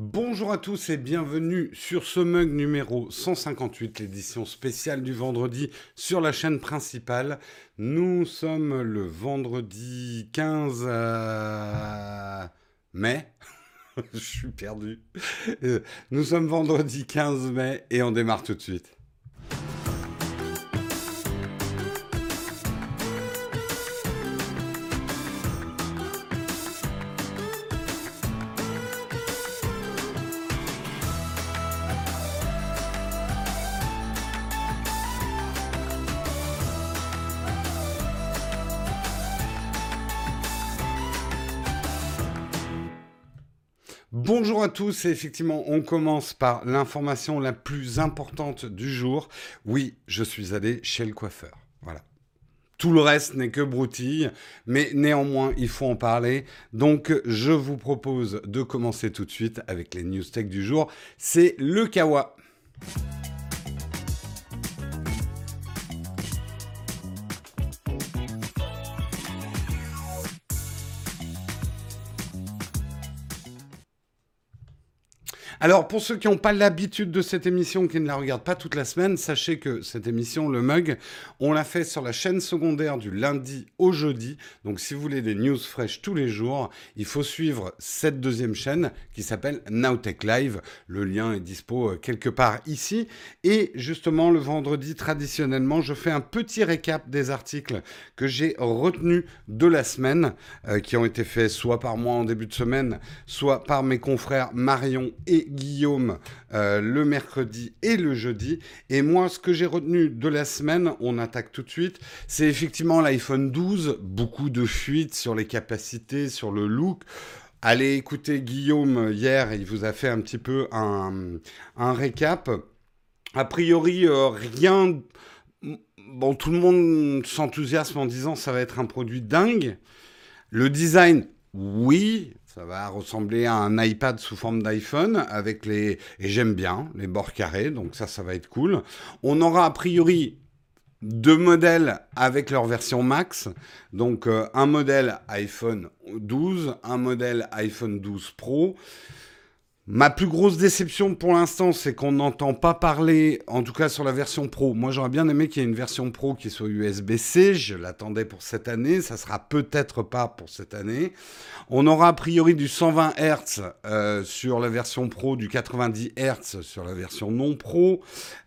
Bonjour à tous et bienvenue sur ce mug numéro 158, l'édition spéciale du vendredi sur la chaîne principale. Nous sommes le vendredi 15 euh, mai. Je suis perdu. Euh, nous sommes vendredi 15 mai et on démarre tout de suite. Tous et effectivement on commence par l'information la plus importante du jour. Oui, je suis allé chez le coiffeur. Voilà. Tout le reste n'est que broutille, mais néanmoins il faut en parler. Donc je vous propose de commencer tout de suite avec les news tech du jour. C'est le Kawa. Alors, pour ceux qui n'ont pas l'habitude de cette émission, qui ne la regardent pas toute la semaine, sachez que cette émission, le mug, on l'a fait sur la chaîne secondaire du lundi au jeudi. Donc, si vous voulez des news fraîches tous les jours, il faut suivre cette deuxième chaîne qui s'appelle Nowtech Live. Le lien est dispo euh, quelque part ici. Et justement, le vendredi, traditionnellement, je fais un petit récap des articles que j'ai retenus de la semaine, euh, qui ont été faits soit par moi en début de semaine, soit par mes confrères Marion et Guillaume euh, le mercredi et le jeudi. Et moi, ce que j'ai retenu de la semaine, on attaque tout de suite, c'est effectivement l'iPhone 12, beaucoup de fuites sur les capacités, sur le look. Allez écouter Guillaume hier, il vous a fait un petit peu un, un récap. A priori, euh, rien... Bon, tout le monde s'enthousiasme en disant ça va être un produit dingue. Le design, oui, ça va ressembler à un iPad sous forme d'iPhone avec les et j'aime bien les bords carrés, donc ça ça va être cool. On aura a priori deux modèles avec leur version max, donc euh, un modèle iPhone 12, un modèle iPhone 12 Pro. Ma plus grosse déception pour l'instant, c'est qu'on n'entend pas parler, en tout cas sur la version Pro. Moi, j'aurais bien aimé qu'il y ait une version Pro qui soit USB-C. Je l'attendais pour cette année. Ça sera peut-être pas pour cette année. On aura a priori du 120 Hz euh, sur la version Pro, du 90 Hz sur la version non Pro.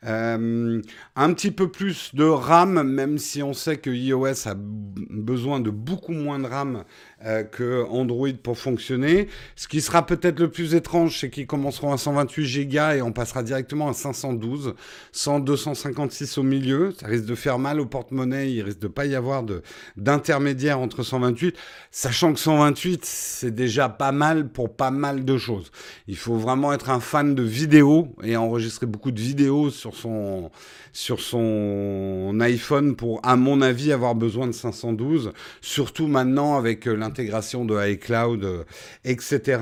Euh, un petit peu plus de RAM, même si on sait que iOS a besoin de beaucoup moins de RAM euh, que Android pour fonctionner. Ce qui sera peut-être le plus étrange, c'est qu'ils commenceront à 128 Go et on passera directement à 512, sans 256 au milieu. Ça risque de faire mal au porte-monnaie, il risque de pas y avoir d'intermédiaire entre 128, sachant que 128, c'est déjà pas mal pour pas mal de choses. Il faut vraiment être un fan de vidéo et enregistrer beaucoup de vidéos sur son, sur son iPhone pour, à mon avis, avoir besoin de 512, surtout maintenant avec l'intégration intégration de iCloud, euh, etc.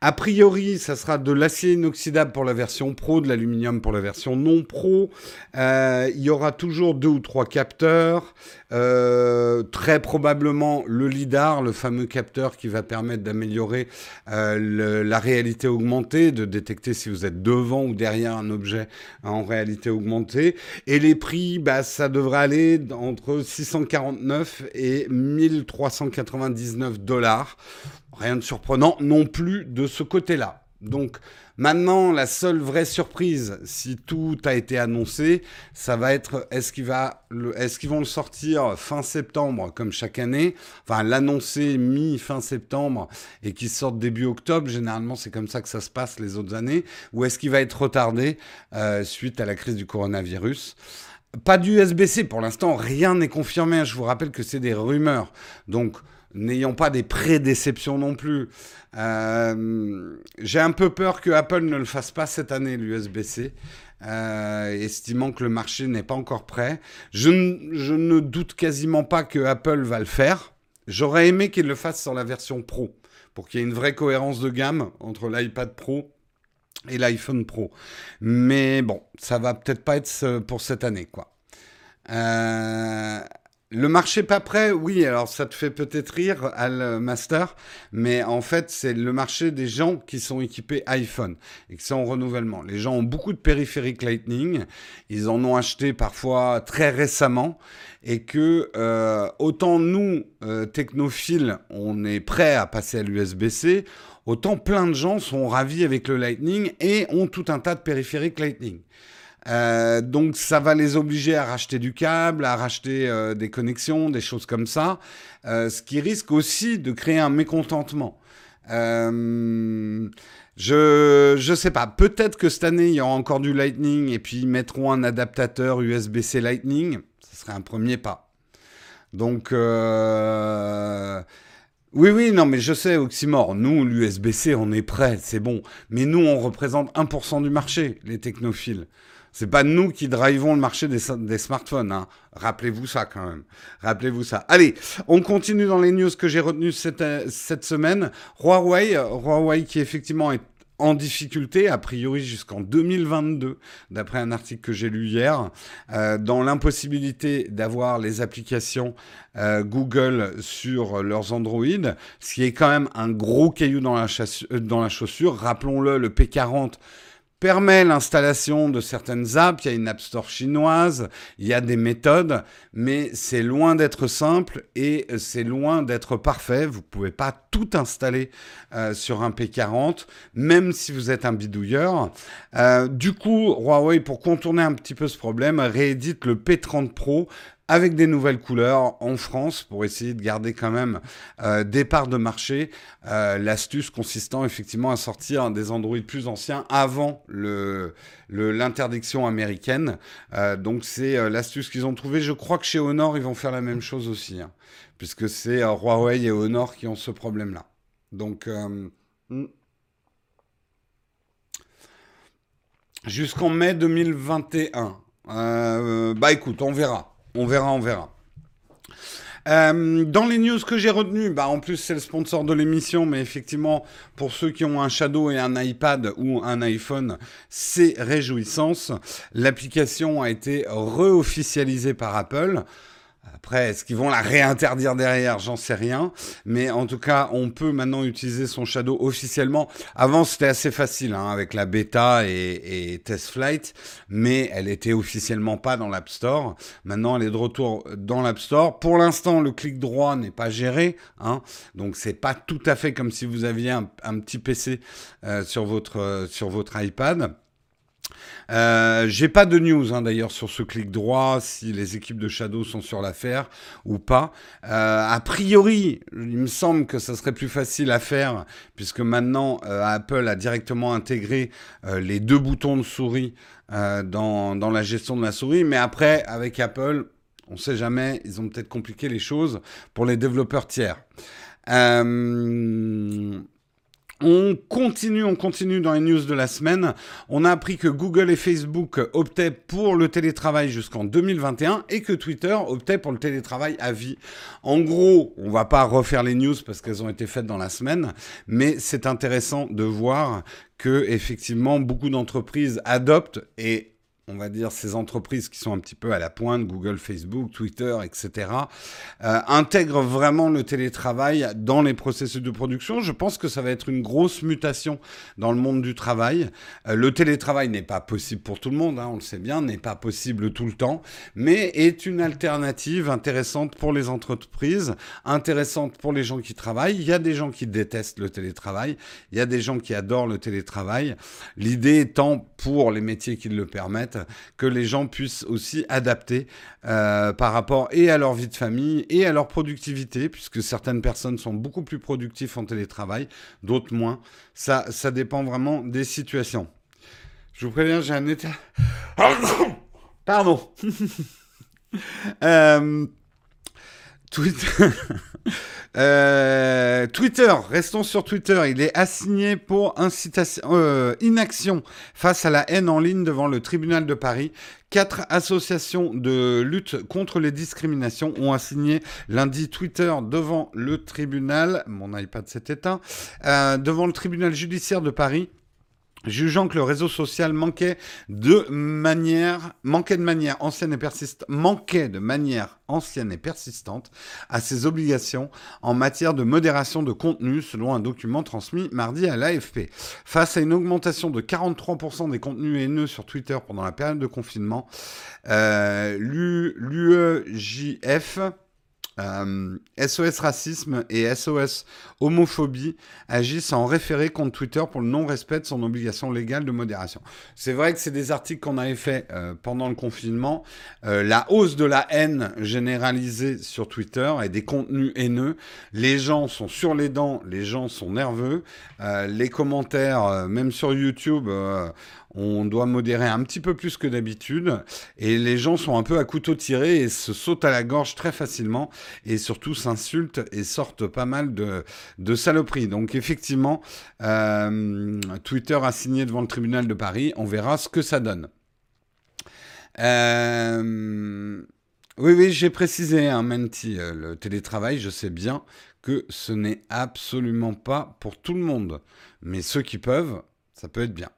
A priori, ça sera de l'acier inoxydable pour la version pro, de l'aluminium pour la version non pro. Euh, il y aura toujours deux ou trois capteurs. Euh, très probablement le LIDAR, le fameux capteur qui va permettre d'améliorer la réalité augmentée, de détecter si vous êtes devant ou derrière un objet en réalité augmentée. Et les prix, bah, ça devrait aller entre 649 et 1399 dollars. Rien de surprenant non plus de ce côté-là. Donc maintenant, la seule vraie surprise, si tout a été annoncé, ça va être est-ce qu'ils est vont le sortir fin septembre comme chaque année, enfin l'annoncer mi-fin septembre et qu'il sorte début octobre. Généralement, c'est comme ça que ça se passe les autres années. Ou est-ce qu'il va être retardé euh, suite à la crise du coronavirus? Pas d'USB-C pour l'instant, rien n'est confirmé. Je vous rappelle que c'est des rumeurs. Donc n'ayant pas des pré-déceptions non plus. Euh, j'ai un peu peur que Apple ne le fasse pas cette année, l'USB-C. Euh, estimant que le marché n'est pas encore prêt. Je, ne doute quasiment pas que Apple va le faire. J'aurais aimé qu'il le fasse sur la version Pro, pour qu'il y ait une vraie cohérence de gamme entre l'iPad Pro et l'iPhone Pro. Mais bon, ça va peut-être pas être pour cette année, quoi. Euh, Le marché pas prêt, oui, alors ça te fait peut-être rire, Al Master, mais en fait, c'est le marché des gens qui sont équipés iPhone et qui sont en renouvellement. Les gens ont beaucoup de périphériques Lightning, ils en ont acheté parfois très récemment, et que euh, autant nous, euh, technophiles, on est prêts à passer à l'USB-C, autant plein de gens sont ravis avec le Lightning et ont tout un tas de périphériques Lightning. Euh, donc ça va les obliger à racheter du câble, à racheter euh, des connexions, des choses comme ça, euh, ce qui risque aussi de créer un mécontentement. je je sais pas, peut-être que cette année il y aura encore du Lightning et puis ils mettront un adaptateur USB-C Lightning, ce serait un premier pas. Donc oui, oui, non, mais je sais, Oxymore, nous, l'USB-C, on est prêt, c'est bon. Mais nous, on représente 1% du marché, les technophiles. C'est pas nous qui drivons le marché des, smartphones. Hein. Rappelez-vous ça quand même. Rappelez-vous ça. Allez, on continue dans les news que j'ai retenues cette, semaine. Huawei, Huawei qui effectivement est en difficulté, a priori jusqu'en 2022, d'après un article que j'ai lu hier, euh, dans l'impossibilité d'avoir les applications euh, Google sur leurs Android, ce qui est quand même un gros caillou dans la, dans la chaussure. Rappelons-le, le P40 permet l'installation de certaines apps. Il y a une App Store chinoise, il y a des méthodes, mais c'est loin d'être simple et c'est loin d'être parfait. Vous ne pouvez pas tout installer euh, sur un P40, même si vous êtes un bidouilleur. Euh, du coup, Huawei, pour contourner un petit peu ce problème, réédite le P30 Pro avec des nouvelles couleurs en France pour essayer de garder quand même euh, des parts de marché. Euh, l'astuce consistant effectivement à sortir des Android plus anciens avant le l'interdiction américaine. Euh, donc c'est l'astuce qu'ils ont trouvée. Je crois que chez Honor ils vont faire la même chose aussi, hein, puisque c'est Huawei et Honor qui ont ce problème-là. Donc hmm. jusqu'en mai 2021. bah écoute, on verra. On verra, on verra. Euh, dans les news que j'ai retenues, bah en plus c'est le sponsor de l'émission, mais effectivement pour ceux qui ont un Shadow et un iPad ou un iPhone, c'est réjouissance. L'application a été re-officialisée par Apple. Après, est-ce qu'ils vont la réinterdire derrière? J'en sais rien. Mais en tout cas, on peut maintenant utiliser son Shadow officiellement. Avant, c'était assez facile hein, avec la bêta et, et Test Flight, mais elle était officiellement pas dans l'App Store. Maintenant, elle est de retour dans l'App Store. Pour l'instant, le clic droit n'est pas géré, hein, donc c'est pas tout à fait comme si vous aviez un, petit PC euh, sur votre euh, sur votre iPad. Euh, j'ai pas de news hein, d'ailleurs sur ce clic droit, si les équipes de Shadow sont sur l'affaire ou pas. Euh, a priori, il me semble que ça serait plus facile à faire puisque maintenant euh, Apple a directement intégré les deux boutons de souris dans, la gestion de la souris. Mais après, avec Apple, on sait jamais, ils ont peut-être compliqué les choses pour les développeurs tiers. On continue, on continue dans les news de la semaine. On a appris que Google et Facebook optaient pour le télétravail jusqu'en 2021 et que Twitter optait pour le télétravail à vie. En gros, on va pas refaire les news parce qu'elles ont été faites dans la semaine, mais c'est intéressant de voir que effectivement beaucoup d'entreprises adoptent et on va dire, ces entreprises qui sont un petit peu à la pointe, Google, Facebook, Twitter, etc., euh, intègrent vraiment le télétravail dans les processus de production. Je pense que ça va être une grosse mutation dans le monde du travail. Euh, le télétravail n'est pas possible pour tout le monde, hein, on le sait bien, n'est pas possible tout le temps, mais est une alternative intéressante pour les entreprises, intéressante pour les gens qui travaillent. Il y a des gens qui détestent le télétravail, il y a des gens qui adorent le télétravail. L'idée étant, pour les métiers qui le permettent, que les gens puissent aussi adapter euh, par rapport et à leur vie de famille et à leur productivité, puisque certaines personnes sont beaucoup plus productives en télétravail, d'autres moins. Ça, ça dépend vraiment des situations. Je vous préviens, j'ai un état... Pardon. euh... Twitter. Euh, Twitter, restons sur Twitter. Il est assigné pour incitation, euh, inaction face à la haine en ligne devant le tribunal de Paris. Quatre associations de lutte contre les discriminations ont assigné lundi Twitter devant le tribunal. Mon iPad s'est éteint. Euh, devant le tribunal judiciaire de Paris jugeant que le réseau social manquait de manière, manquait de manière ancienne et persistante, manquait de manière ancienne et persistante à ses obligations en matière de modération de contenu, selon un document transmis mardi à l'AFP. Face à une augmentation de 43% des contenus haineux sur Twitter pendant la période de confinement, euh, l'UEJF SOS euh, Racisme et SOS Homophobie agissent en référé contre Twitter pour le non-respect de son obligation légale de modération. C'est vrai que c'est des articles qu'on avait fait euh, pendant le confinement. Euh, la hausse de la haine généralisée sur Twitter et des contenus haineux. Les gens sont sur les dents, les gens sont nerveux. les commentaires, même sur YouTube, on doit modérer un petit peu plus que d'habitude et les gens sont un peu à couteau tiré et se sautent à la gorge très facilement et surtout s'insultent et sortent pas mal de, saloperies. Donc effectivement, euh, Twitter a signé devant le tribunal de Paris, on verra ce que ça donne. Euh, oui, oui, j'ai précisé, hein, Menti, euh, le télétravail, je sais bien que ce n'est absolument pas pour tout le monde. Mais ceux qui peuvent, ça peut être bien.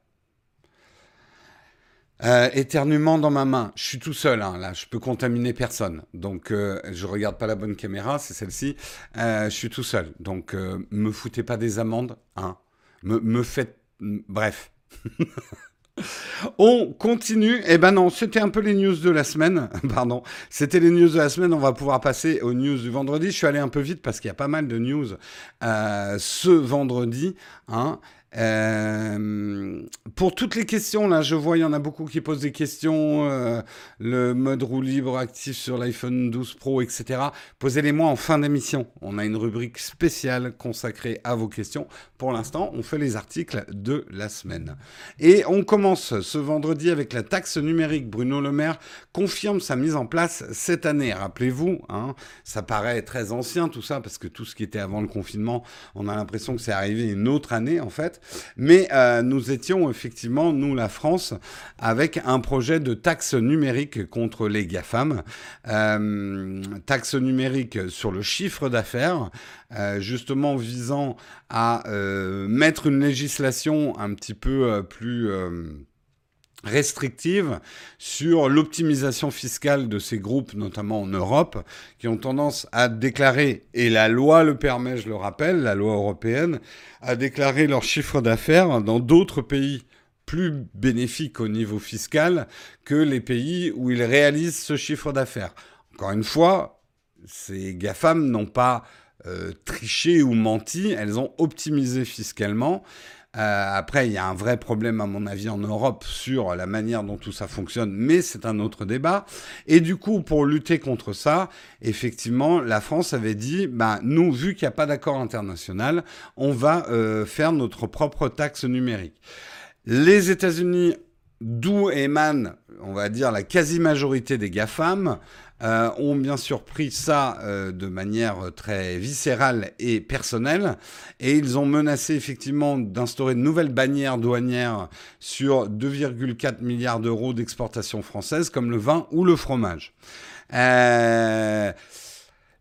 Euh, éternuement dans ma main. Je suis tout seul, hein, là. Je peux contaminer personne. Donc, euh, je regarde pas la bonne caméra, c'est celle-ci. Euh, je suis tout seul. Donc, euh, me foutez pas des amendes, hein. Me, faites. Bref. On continue. Eh ben non, c'était un peu les news de la semaine. Pardon. C'était les news de la semaine. On va pouvoir passer aux news du vendredi. Je suis allé un peu vite parce qu'il y a pas mal de news euh, ce vendredi. Hein. Euh, pour toutes les questions, là, je vois, il y en a beaucoup qui posent des questions. Euh, le mode roue libre actif sur l'iPhone 12 Pro, etc. Posez-les-moi en fin d'émission. On a une rubrique spéciale consacrée à vos questions. Pour l'instant, on fait les articles de la semaine. Et on commence ce vendredi avec la taxe numérique. Bruno Le Maire confirme sa mise en place cette année. Rappelez-vous, hein, ça paraît très ancien tout ça, parce que tout ce qui était avant le confinement, on a l'impression que c'est arrivé une autre année, en fait. Mais euh, nous étions effectivement, nous, la France, avec un projet de taxe numérique contre les GAFAM. Euh, taxe numérique sur le chiffre d'affaires, euh, justement visant à mettre une législation un petit peu plus restrictive sur l'optimisation fiscale de ces groupes, notamment en Europe, qui ont tendance à déclarer, et la loi le permet, je le rappelle, la loi européenne, à déclarer leur chiffre d'affaires dans d'autres pays plus bénéfiques au niveau fiscal que les pays où ils réalisent ce chiffre d'affaires. Encore une fois, ces GAFAM n'ont pas euh, triché ou menti, elles ont optimisé fiscalement. Euh, après, il y a un vrai problème, à mon avis, en Europe sur la manière dont tout ça fonctionne, mais c'est un autre débat. Et du coup, pour lutter contre ça, effectivement, la France avait dit, bah, nous, vu qu'il n'y a pas d'accord international, on va euh, faire notre propre taxe numérique. Les États-Unis, d'où émane, on va dire, la quasi-majorité des GAFAM, euh, ont bien sûr pris ça euh, de manière très viscérale et personnelle, et ils ont menacé effectivement d'instaurer de nouvelles bannières douanières sur 2,4 milliards d'euros d'exportation française, comme le vin ou le fromage. Euh,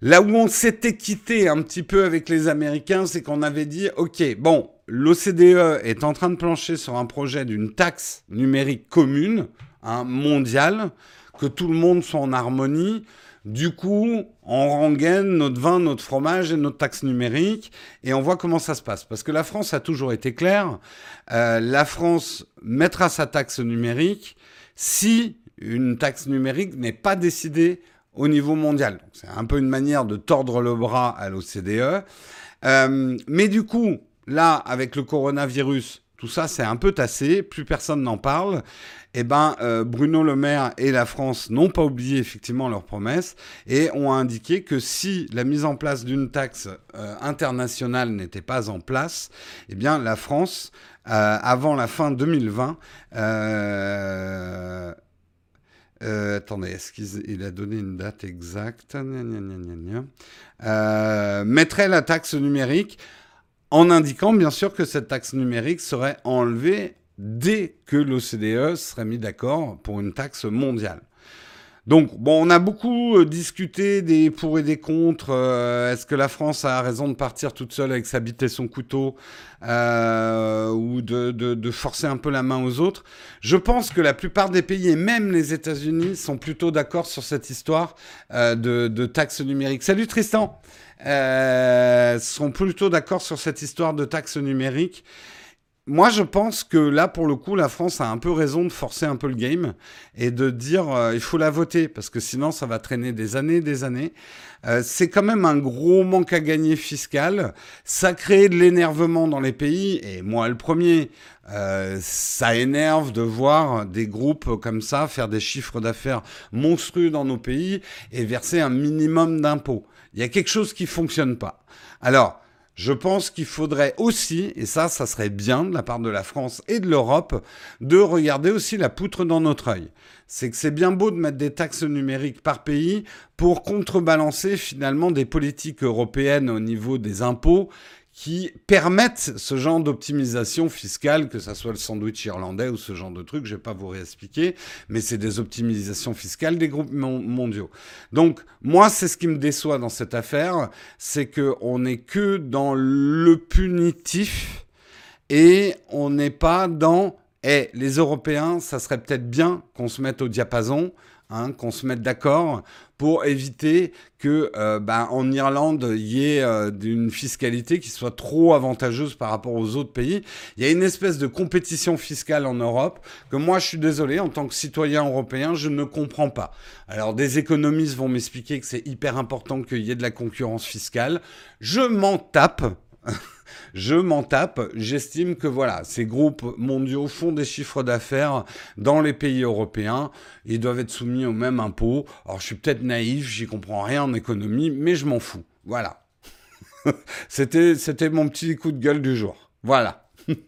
là où on s'était quitté un petit peu avec les Américains, c'est qu'on avait dit, OK, bon, l'OCDE est en train de plancher sur un projet d'une taxe numérique commune, hein, mondiale, que tout le monde soit en harmonie. Du coup, on rengaine notre vin, notre fromage et notre taxe numérique et on voit comment ça se passe. Parce que la France a toujours été claire. Euh, la France mettra sa taxe numérique si une taxe numérique n'est pas décidée au niveau mondial. C'est un peu une manière de tordre le bras à l'OCDE. Euh, mais du coup, là, avec le coronavirus, tout ça, c'est un peu tassé, plus personne n'en parle eh ben, euh, Bruno Le Maire et la France n'ont pas oublié effectivement leurs promesses et ont indiqué que si la mise en place d'une taxe euh, internationale n'était pas en place, eh bien, la France, euh, avant la fin 2020, attendez, est-ce qu'il a donné une date exacte? Mettrait la taxe numérique en indiquant bien sûr que cette taxe numérique serait enlevée dès que l'OCDE serait mis d'accord pour une taxe mondiale. Donc, bon, on a beaucoup euh, discuté des pour et des contre. Euh, est-ce que la France a raison de partir toute seule avec sa bite et son couteau euh, ou de, forcer un peu la main aux autres? Je pense que la plupart des pays, et même les États-Unis, sont plutôt d'accord sur cette histoire de, de taxes numériques. Salut Tristan Sont plutôt d'accord sur cette histoire de taxes numériques moi, je pense que là, pour le coup, la France a un peu raison de forcer un peu le game et de dire euh, il faut la voter parce que sinon, ça va traîner des années, des années. Euh, c'est quand même un gros manque à gagner fiscal. Ça crée de l'énervement dans les pays et moi, le premier. Euh, ça énerve de voir des groupes comme ça faire des chiffres d'affaires monstrueux dans nos pays et verser un minimum d'impôts. Il y a quelque chose qui fonctionne pas. Alors, je pense qu'il faudrait aussi, et ça, ça serait bien de la part de la France et de l'Europe, de regarder aussi la poutre dans notre œil. C'est que c'est bien beau de mettre des taxes numériques par pays pour contrebalancer finalement des politiques européennes au niveau des impôts qui permettent ce genre d'optimisation fiscale, que ce soit le sandwich irlandais ou ce genre de truc, je ne vais pas vous réexpliquer, mais c'est des optimisations fiscales des groupes mondiaux. Donc moi, c'est ce qui me déçoit dans cette affaire, c'est qu'on n'est que dans le punitif et on n'est pas dans, eh, les Européens, ça serait peut-être bien qu'on se mette au diapason, hein, qu'on se mette d'accord pour éviter que euh, ben, en Irlande, il y ait euh, une fiscalité qui soit trop avantageuse par rapport aux autres pays. Il y a une espèce de compétition fiscale en Europe que moi, je suis désolé, en tant que citoyen européen, je ne comprends pas. Alors, des économistes vont m'expliquer que c'est hyper important qu'il y ait de la concurrence fiscale. Je m'en tape. je m'en tape. J'estime que voilà, ces groupes mondiaux font des chiffres d'affaires dans les pays européens. Ils doivent être soumis au même impôt. Alors je suis peut-être naïf, j'y comprends rien en économie, mais je m'en fous. Voilà. c'était, c'était mon petit coup de gueule du jour. Voilà.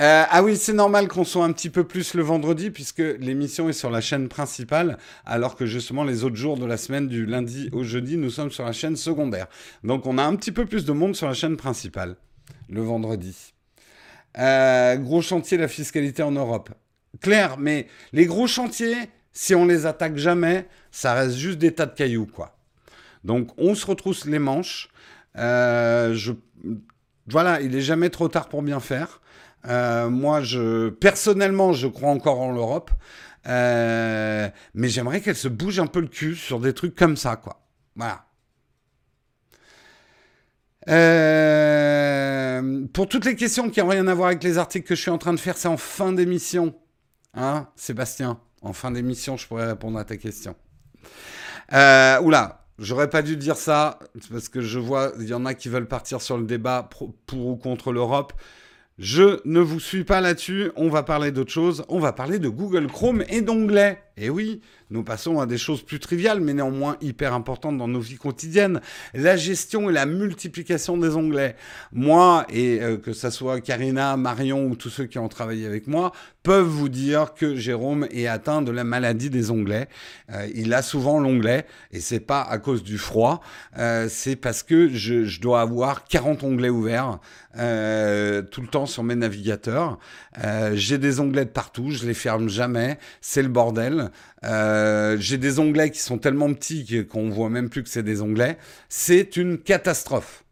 Euh, ah oui, c'est normal qu'on soit un petit peu plus le vendredi puisque l'émission est sur la chaîne principale, alors que justement les autres jours de la semaine, du lundi au jeudi, nous sommes sur la chaîne secondaire. Donc on a un petit peu plus de monde sur la chaîne principale le vendredi. Euh, gros chantier, la fiscalité en Europe. Claire, mais les gros chantiers, si on les attaque jamais, ça reste juste des tas de cailloux, quoi. Donc on se retrousse les manches. Euh. Voilà, il n'est jamais trop tard pour bien faire. Euh, moi, je, personnellement, je crois encore en l'Europe. Euh, mais j'aimerais qu'elle se bouge un peu le cul sur des trucs comme ça, quoi. Voilà. Euh, pour toutes les questions qui n'ont rien à voir avec les articles que je suis en train de faire, c'est en fin d'émission. Hein, Sébastien? En fin d'émission, je pourrais répondre à ta question. Oula, j'aurais pas dû dire ça, parce que je vois, il y en a qui veulent partir sur le débat pour ou contre l'Europe. Je ne vous suis pas là-dessus, on va parler d'autre chose, on va parler de Google Chrome et d'onglets. Et eh oui, nous passons à des choses plus triviales, mais néanmoins hyper importantes dans nos vies quotidiennes. La gestion et la multiplication des onglets. Moi, et euh, que ce soit Karina, Marion ou tous ceux qui ont travaillé avec moi, peuvent vous dire que Jérôme est atteint de la maladie des onglets. Euh, il a souvent l'onglet, et c'est pas à cause du froid, euh, c'est parce que je, dois avoir 40 onglets ouverts tout le temps sur mes navigateurs. J'ai des onglets de partout, je les ferme jamais, c'est le bordel. Euh, j'ai des onglets qui sont tellement petits qu'on voit même plus que c'est des onglets. C'est une catastrophe.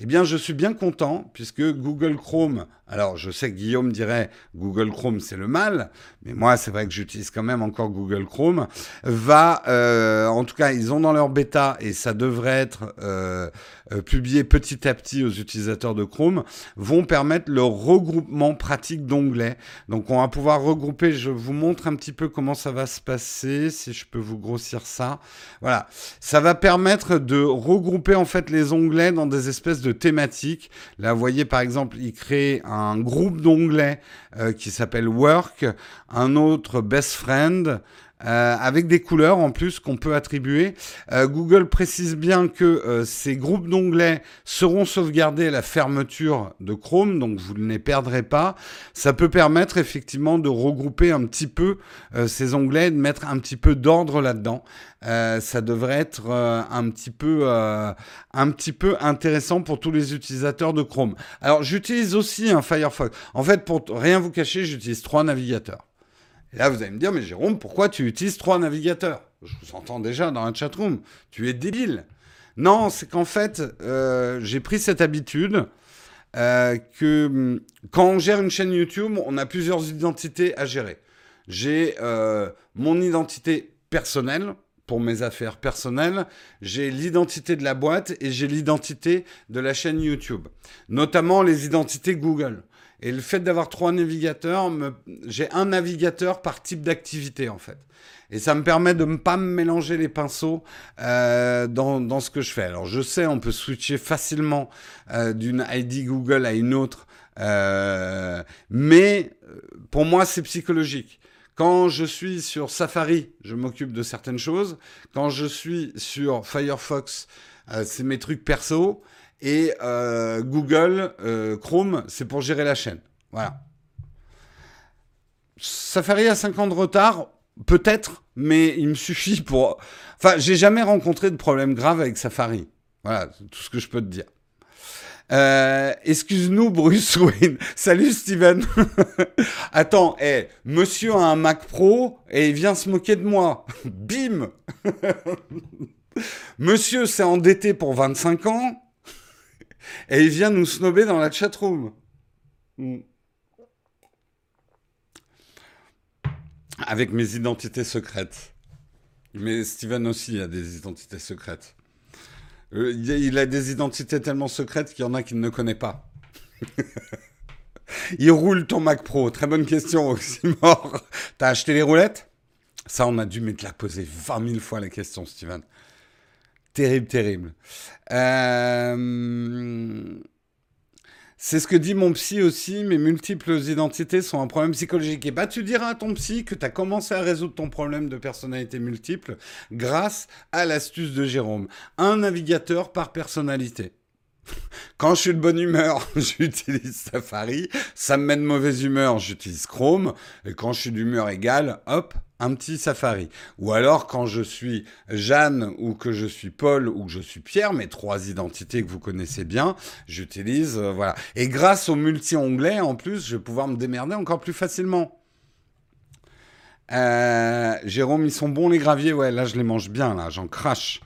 Eh bien, je suis bien content puisque Google Chrome alors, je sais que Guillaume dirait Google Chrome, c'est le mal, mais moi, c'est vrai que j'utilise quand même encore Google Chrome. Va, euh, en tout cas, ils ont dans leur bêta, et ça devrait être euh, euh, publié petit à petit aux utilisateurs de Chrome, vont permettre le regroupement pratique d'onglets. Donc, on va pouvoir regrouper, je vous montre un petit peu comment ça va se passer, si je peux vous grossir ça. Voilà, ça va permettre de regrouper en fait les onglets dans des espèces de thématiques. Là, vous voyez, par exemple, il crée un un groupe d'onglets euh, qui s'appelle Work, un autre Best Friend, euh, avec des couleurs en plus qu'on peut attribuer. Euh, Google précise bien que ces groupes d'onglets seront sauvegardés à la fermeture de Chrome, donc vous ne les perdrez pas. Ça peut permettre effectivement de regrouper un petit peu ces onglets, de mettre un petit peu d'ordre là-dedans. Euh, ça devrait être euh, un, petit peu, euh, un petit peu intéressant pour tous les utilisateurs de Chrome. Alors j'utilise aussi un Firefox. En fait, pour rien vous cacher, j'utilise trois navigateurs. Là, vous allez me dire, mais Jérôme, pourquoi tu utilises trois navigateurs? Je vous entends déjà dans la chatroom. Tu es débile. Non, c'est qu'en fait, euh, j'ai pris cette habitude euh, que hum, quand on gère une chaîne YouTube, on a plusieurs identités à gérer. J'ai euh, mon identité personnelle pour mes affaires personnelles, j'ai l'identité de la boîte et j'ai l'identité de la chaîne YouTube, notamment les identités Google. Et le fait d'avoir trois navigateurs, j'ai un navigateur par type d'activité en fait. Et ça me permet de ne pas me mélanger les pinceaux euh, dans, dans, ce que je fais. Alors je sais, on peut switcher facilement euh, d'une ID Google à une autre, euh, mais pour moi c'est psychologique. Quand je suis sur Safari, je m'occupe de certaines choses. Quand je suis sur Firefox, c'est mes trucs perso. Et euh, Google, euh, Chrome, c'est pour gérer la chaîne. Voilà. Safari a 5 ans de retard, peut-être, mais il me suffit pour... Enfin, j'ai jamais rencontré de problème grave avec Safari. Voilà, tout ce que je peux te dire. Euh, excuse-nous, Bruce Wayne. Salut, Steven. Attends, eh, monsieur a un Mac Pro et il vient se moquer de moi. Bim Monsieur s'est endetté pour 25 ans et il vient nous snober dans la chatroom. Hmm. Avec mes identités secrètes. Mais Steven aussi a des identités secrètes. Euh, il a des identités tellement secrètes qu'il y en a qu'il ne connaît pas. il roule ton Mac Pro. Très bonne question, Oxymore. T'as acheté les roulettes? Ça, on a dû me la poser 20 000 fois la question, Steven. Terrible, terrible. Euh... C'est ce que dit mon psy aussi, mes multiples identités sont un problème psychologique. Et bah tu diras à ton psy que tu commencé à résoudre ton problème de personnalité multiple grâce à l'astuce de Jérôme. Un navigateur par personnalité. Quand je suis de bonne humeur, j'utilise Safari. Ça me met de mauvaise humeur, j'utilise Chrome. Et quand je suis d'humeur égale, hop, petit Safari. Ou alors quand je suis Jeanne ou que je suis Paul ou que je suis Pierre, mes trois identités que vous connaissez bien, j'utilise euh, voilà. Et grâce au multi-onglet en plus, je vais pouvoir me démerder encore plus facilement. Euh, Jérôme, ils sont bons les graviers, ouais, là je les mange bien, là, j'en crache.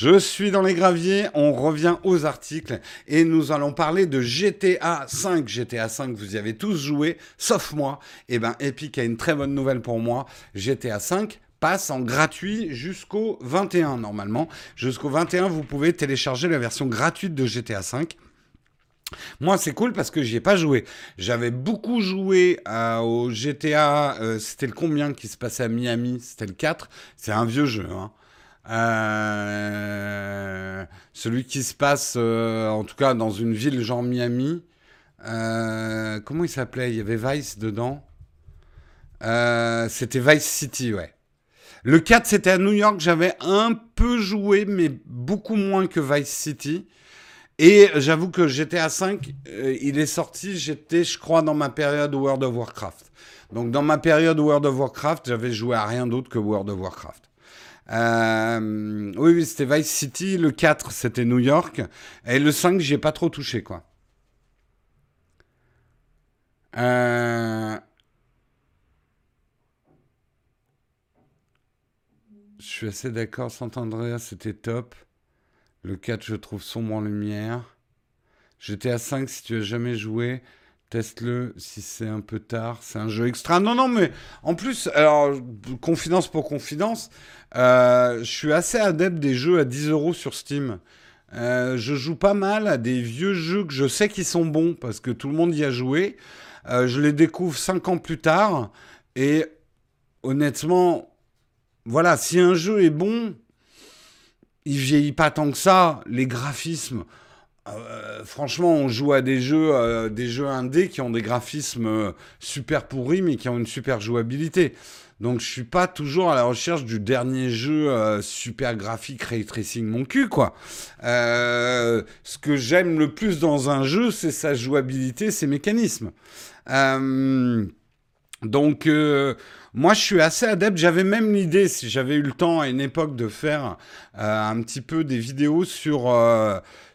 Je suis dans les graviers, on revient aux articles et nous allons parler de GTA 5. GTA 5, vous y avez tous joué, sauf moi. Eh ben, Epic a une très bonne nouvelle pour moi. GTA 5 passe en gratuit jusqu'au 21 normalement. Jusqu'au 21, vous pouvez télécharger la version gratuite de GTA 5. Moi, c'est cool parce que j'y ai pas joué. J'avais beaucoup joué euh, au GTA. Euh, c'était le combien qui se passait à Miami? C'était le 4. C'est un vieux jeu. Hein. Euh, celui qui se passe, euh, en tout cas, dans une ville genre Miami. Euh, comment il s'appelait? Il y avait Vice dedans. c'était Vice City, ouais. Le 4, c'était à New York. J'avais un peu joué, mais beaucoup moins que Vice City. Et j'avoue que GTA 5, il est sorti, j'étais, je crois, dans ma période World of Warcraft. Donc, dans ma période World of Warcraft, j'avais joué à rien d'autre que World of Warcraft. Euh, oui, c'était Vice City. Le 4, c'était New York. Et le 5, j'ai pas trop touché, quoi. Euh... Je suis assez d'accord. Sant'Andrea, c'était top. Le 4, je trouve sombre en lumière. J'étais à 5 si tu as jamais joué. Teste-le si c'est un peu tard. C'est un jeu extra. Non, non, mais en plus, alors, confidence pour confidence, euh, je suis assez adepte des jeux à 10 euros sur Steam. Euh, je joue pas mal à des vieux jeux que je sais qu'ils sont bons parce que tout le monde y a joué. Euh, je les découvre 5 ans plus tard. Et honnêtement, voilà, si un jeu est bon, il vieillit pas tant que ça. Les graphismes. Euh, franchement, on joue à des jeux, euh, des jeux indés qui ont des graphismes euh, super pourris, mais qui ont une super jouabilité. Donc, je suis pas toujours à la recherche du dernier jeu super graphique, ray tracing mon cul, quoi. ce que j'aime le plus dans un jeu, c'est sa jouabilité, ses mécanismes. donc, moi, je suis assez adepte. J'avais même l'idée, si j'avais eu le temps à une époque, de faire un petit peu des vidéos sur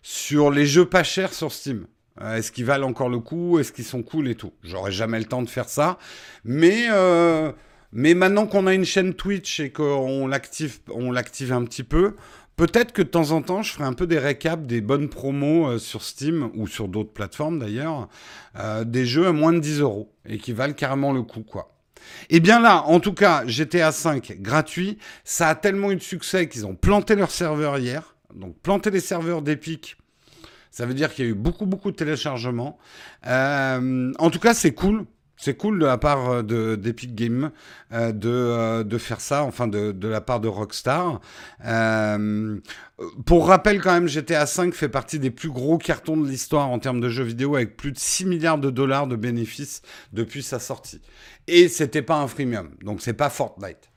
sur les jeux pas chers sur Steam. Euh, est-ce qu'ils valent encore le coup? Est-ce qu'ils sont cool et tout? J'aurais jamais le temps de faire ça. Mais euh, Mais maintenant qu'on a une chaîne Twitch et qu'on l'active, l'active un petit peu, peut-être que de temps en temps, je ferai un peu des récaps des bonnes promos euh, sur Steam ou sur d'autres plateformes d'ailleurs, euh, des jeux à moins de 10 euros et qui valent carrément le coup, quoi. Et eh bien là, en tout cas, GTA 5 gratuit, ça a tellement eu de succès qu'ils ont planté leur serveur hier, donc planté les serveurs d'Epic. Ça veut dire qu'il y a eu beaucoup, beaucoup de téléchargements. Euh, en tout cas, c'est cool c'est cool de la part euh, d'Epic Games euh, de, faire ça, enfin de, la part de Rockstar. Pour rappel quand même, GTA V fait partie des plus gros cartons de l'histoire en termes de jeux vidéo avec plus de 6 milliards de dollars de bénéfices depuis sa sortie. Et c'était pas un freemium, donc c'est pas Fortnite.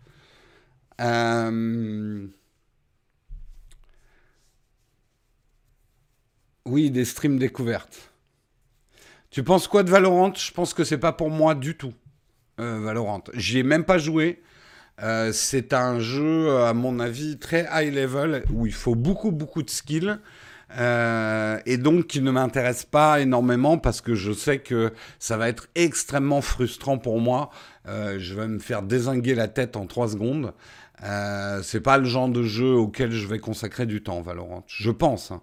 Oui, des streams découvertes. Tu penses quoi de Valorant? Je pense que c'est pas pour moi du tout. Euh, Valorant. J'y ai même pas joué. Euh, c'est un jeu, à mon avis, très high level où il faut beaucoup, beaucoup de skill. Euh, et donc qui ne m'intéresse pas énormément parce que je sais que ça va être extrêmement frustrant pour moi. je vais me faire désinguer la tête en 3 secondes. c'est pas le genre de jeu auquel je vais consacrer du temps, Valorant. Je pense. Hein.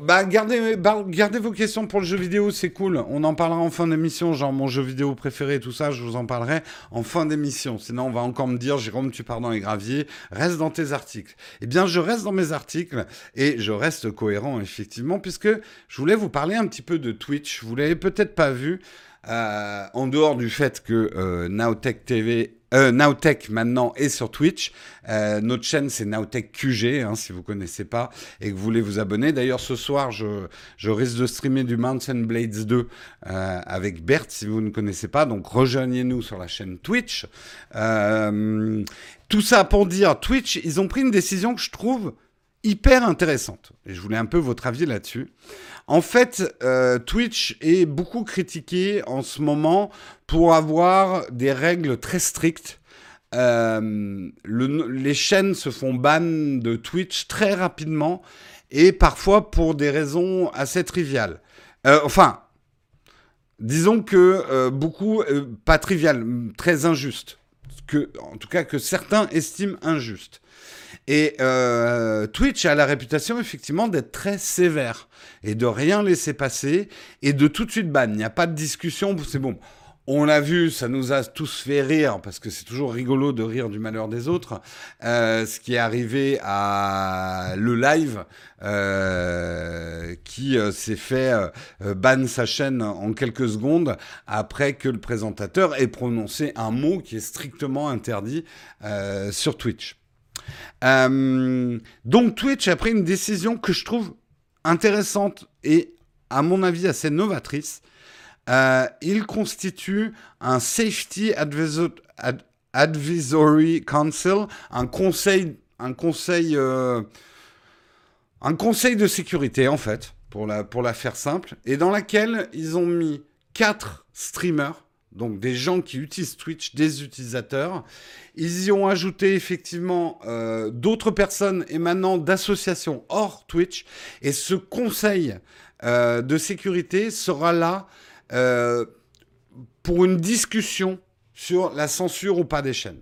Bah gardez, bah, gardez vos questions pour le jeu vidéo, c'est cool. On en parlera en fin d'émission, genre mon jeu vidéo préféré et tout ça, je vous en parlerai en fin d'émission. Sinon, on va encore me dire, Jérôme, tu pars dans les graviers, reste dans tes articles. Eh bien, je reste dans mes articles et je reste cohérent, effectivement, puisque je voulais vous parler un petit peu de Twitch. Vous l'avez peut-être pas vu. Euh, en dehors du fait que euh, Nowtech TV euh, Nowtech maintenant est sur Twitch. Notre chaîne c'est Nowtech QG, hein, si vous connaissez pas et que vous voulez vous abonner. D'ailleurs ce soir je, je risque de streamer du Mountain Blades 2 euh, avec Bert si vous ne connaissez pas. Donc rejoignez-nous sur la chaîne Twitch. tout ça pour dire Twitch, ils ont pris une décision que je trouve hyper intéressante. Et je voulais un peu votre avis là-dessus. En fait, euh, Twitch est beaucoup critiqué en ce moment pour avoir des règles très strictes. Euh, les chaînes se font ban de Twitch très rapidement et parfois pour des raisons assez triviales. Euh, enfin, disons que beaucoup, pas triviales, très injustes. En tout cas que certains estiment injustes. Et euh, Twitch a la réputation effectivement d'être très sévère et de rien laisser passer et de tout de suite ban. Il n'y a pas de discussion, c'est bon. On l'a vu, ça nous a tous fait rire, parce que c'est toujours rigolo de rire du malheur des autres. Euh, ce qui est arrivé à le live, euh, qui s'est fait ban sa chaîne en quelques secondes après que le présentateur ait prononcé un mot qui est strictement interdit sur Twitch. Euh, donc Twitch a pris une décision que je trouve intéressante et à mon avis assez novatrice. Euh, il constitue un Safety Advisory Council, un conseil, un conseil, euh, un conseil de sécurité en fait, pour la, pour la faire simple, et dans laquelle ils ont mis quatre streamers donc des gens qui utilisent Twitch, des utilisateurs. Ils y ont ajouté effectivement euh, d'autres personnes émanant d'associations hors Twitch. Et ce conseil euh, de sécurité sera là euh, pour une discussion sur la censure ou pas des chaînes.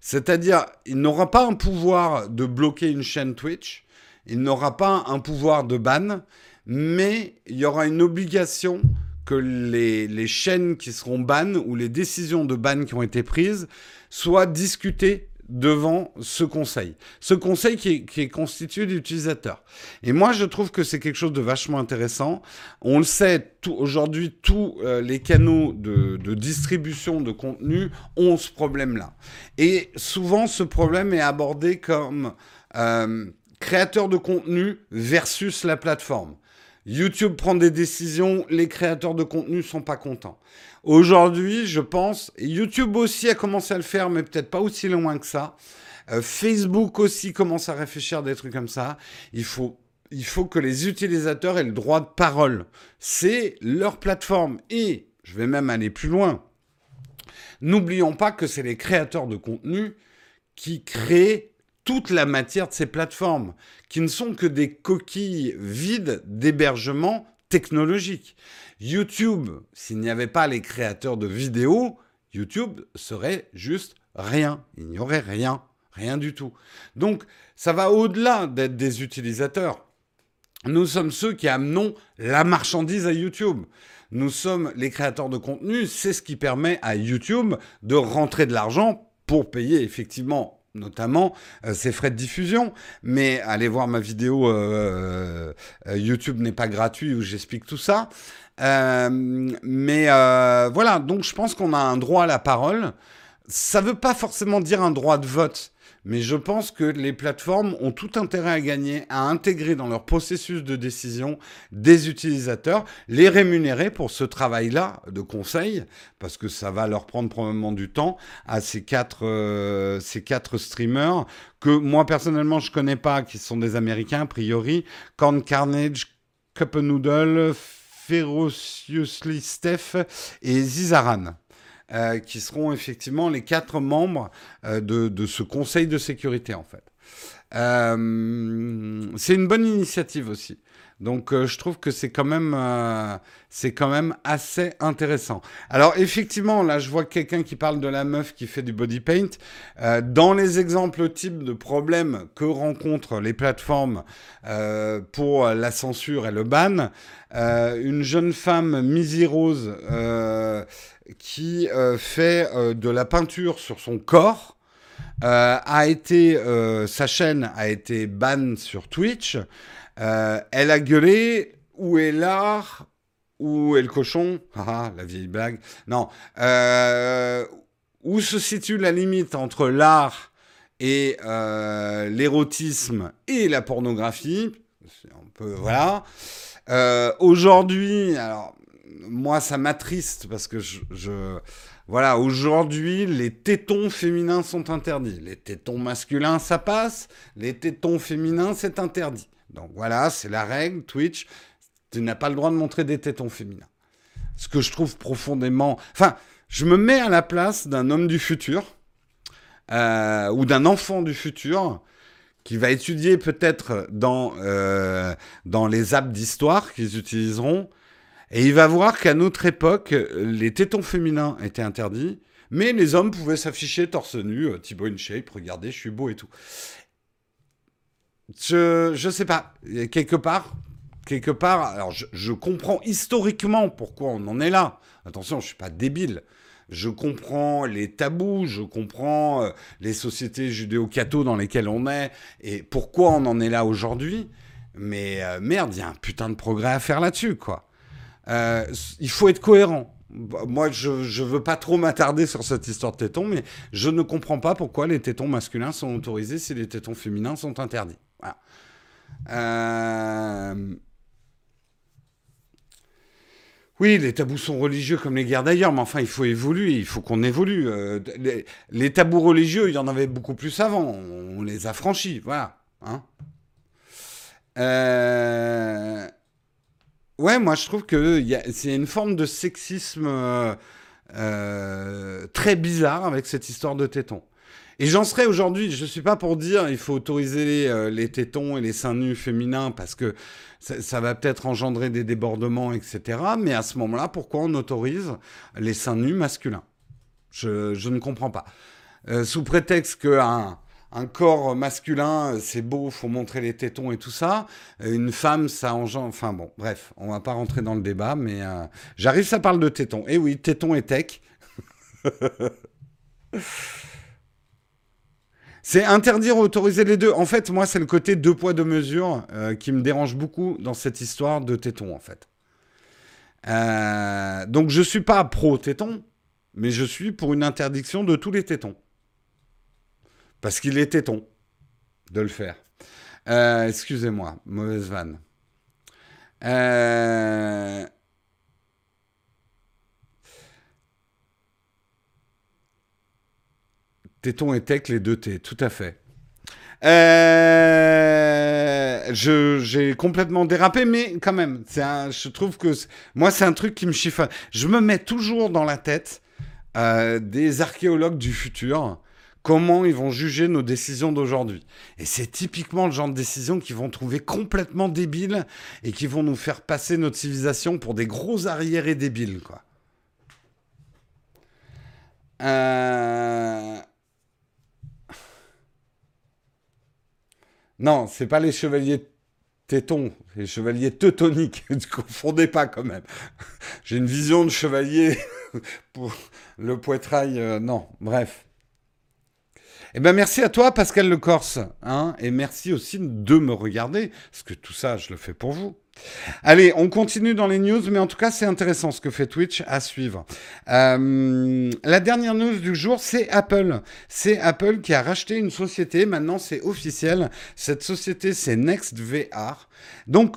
C'est-à-dire, il n'aura pas un pouvoir de bloquer une chaîne Twitch, il n'aura pas un pouvoir de ban, mais il y aura une obligation que les, chaînes qui seront ban ou les décisions de ban qui ont été prises soient discutées devant ce conseil. Ce conseil qui est, constitué d'utilisateurs. Et moi, je trouve que c'est quelque chose de vachement intéressant. On le sait, aujourd'hui, tous euh, les canaux de, distribution de contenu ont ce problème-là. Et souvent, ce problème est abordé comme euh, créateur de contenu versus la plateforme. YouTube prend des décisions, les créateurs de contenu sont pas contents. Aujourd'hui, je pense, YouTube aussi a commencé à le faire, mais peut-être pas aussi loin que ça. Euh, Facebook aussi commence à réfléchir à des trucs comme ça. Il faut, il faut que les utilisateurs aient le droit de parole. C'est leur plateforme. Et je vais même aller plus loin. N'oublions pas que c'est les créateurs de contenu qui créent toute la matière de ces plateformes, qui ne sont que des coquilles vides d'hébergement technologique. YouTube, s'il n'y avait pas les créateurs de vidéos, YouTube serait juste rien. Il n'y aurait rien, rien du tout. Donc, ça va au-delà d'être des utilisateurs. Nous sommes ceux qui amenons la marchandise à YouTube. Nous sommes les créateurs de contenu. C'est ce qui permet à YouTube de rentrer de l'argent pour payer effectivement notamment euh, ses frais de diffusion. Mais allez voir ma vidéo euh, euh, YouTube n'est pas gratuit où j'explique tout ça. mais voilà, donc je pense qu'on a un droit à la parole. Ça ne veut pas forcément dire un droit de vote. Mais je pense que les plateformes ont tout intérêt à gagner, à intégrer dans leur processus de décision des utilisateurs, les rémunérer pour ce travail-là de conseil, parce que ça va leur prendre probablement du temps à ces quatre, euh, ces quatre streamers que moi personnellement je connais pas, qui sont des Américains a priori, Corn Carnage, Cup Noodle, Ferociously Steph et Zizaran. Euh, qui seront effectivement les quatre membres euh, de, ce Conseil de sécurité, en fait. Euh, c'est une bonne initiative aussi. Donc je trouve que c'est quand même c'est quand même assez intéressant. Alors effectivement, là je vois quelqu'un qui parle de la meuf qui fait du body paint. dans les exemples types de problèmes que rencontrent les plateformes pour la censure et le ban, une jeune femme Missy Rose qui euh, fait euh, de la peinture sur son corps. Euh, a été, sa chaîne a été ban sur Twitch. Elle a gueulé où est l'art, où est le cochon? Ah, la vieille blague. Non. où se situe la limite entre l'art et l'érotisme et la pornographie? On peut, voilà. Aujourd'hui, alors moi, ça m'attriste parce que je, voilà, aujourd'hui, les tétons féminins sont interdits. Les tétons masculins, ça passe. Les tétons féminins, c'est interdit. Donc voilà, c'est la règle. Twitch, tu n'as pas le droit de montrer des tétons féminins. Ce que je trouve profondément. Enfin, je me mets à la place d'un homme du futur euh, ou d'un enfant du futur qui va étudier peut-être dans, euh, dans les apps d'histoire qu'ils utiliseront et il va voir qu'à notre époque, les tétons féminins étaient interdits, mais les hommes pouvaient s'afficher torse nu, euh, Thibaut shape, regardez, je suis beau et tout. Je, sais pas, quelque part, quelque part, alors je, comprends historiquement pourquoi on en est là. Attention, je suis pas débile. Je comprends les tabous, je comprends euh, les sociétés judéo-catho dans lesquelles on est et pourquoi on en est là aujourd'hui. Mais euh, merde, il y a un putain de progrès à faire là-dessus, quoi. Euh, il faut être cohérent. Moi, je ne veux pas trop m'attarder sur cette histoire de tétons, mais je ne comprends pas pourquoi les tétons masculins sont autorisés si les tétons féminins sont interdits. Euh, oui, les tabous sont religieux comme les guerres d'ailleurs, mais enfin, il faut évoluer, il faut qu'on évolue. Euh, les, tabous religieux, il y en avait beaucoup plus avant, on, les a franchis, voilà. Hein. Euh... Ouais, moi je trouve que c'est une forme de sexisme très bizarre avec cette histoire de tétons. Et j'en serais aujourd'hui, je ne suis pas pour dire il faut autoriser euh, les, tétons et les seins nus féminins parce que ça, va peut-être engendrer des débordements, etc. Mais à ce moment-là, pourquoi on autorise les seins nus masculins? Je, je, ne comprends pas. sous prétexte qu'un un corps masculin, c'est beau, faut montrer les tétons et tout ça. Une femme, ça engendre. Enfin bon, bref, on va pas rentrer dans le débat, mais euh, j'arrive, ça parle de tétons. Eh oui, tétons et tech. c'est interdire ou autoriser les deux. En fait, moi, c'est le côté deux poids, deux mesures euh, qui me dérange beaucoup dans cette histoire de tétons, en fait. Euh, donc, je suis pas pro tétons, mais je suis pour une interdiction de tous les tétons. Parce qu'il est téton de le faire. Euh, excusez-moi, mauvaise vanne. Euh... Téton et tech, les deux T, tout à fait. Euh, j'ai complètement dérapé, mais quand même, un, je trouve que moi, c'est un truc qui me chiffonne. Je me mets toujours dans la tête euh, des archéologues du futur comment ils vont juger nos décisions d'aujourd'hui. Et c'est typiquement le genre de décisions qu'ils vont trouver complètement débiles et qui vont nous faire passer notre civilisation pour des gros arriérés débiles, quoi. Euh... Non, c'est pas les chevaliers tétons, les chevaliers teutoniques. ne confondez pas quand même. J'ai une vision de chevalier pour le poitrail. Euh, non, bref. Eh ben merci à toi Pascal Le Corse, hein, et merci aussi de me regarder, parce que tout ça je le fais pour vous. Allez, on continue dans les news, mais en tout cas, c'est intéressant ce que fait Twitch à suivre. Euh, la dernière news du jour, c'est Apple. C'est Apple qui a racheté une société. Maintenant, c'est officiel. Cette société, c'est NextVR. Donc,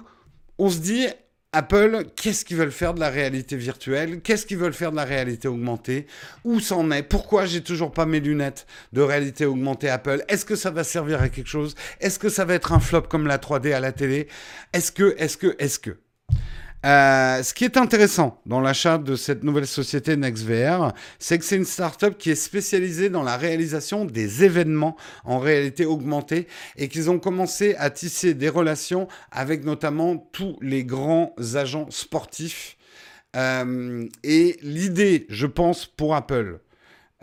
on se dit, Apple, qu'est-ce qu'ils veulent faire de la réalité virtuelle? Qu'est-ce qu'ils veulent faire de la réalité augmentée? Où c'en est? Pourquoi j'ai toujours pas mes lunettes de réalité augmentée Apple? Est-ce que ça va servir à quelque chose? Est-ce que ça va être un flop comme la 3D à la télé? Est-ce que, est-ce que, est-ce que? Euh, ce qui est intéressant dans l'achat de cette nouvelle société NextVR, c'est que c'est une startup qui est spécialisée dans la réalisation des événements en réalité augmentée et qu'ils ont commencé à tisser des relations avec notamment tous les grands agents sportifs. Euh, et l'idée, je pense, pour Apple,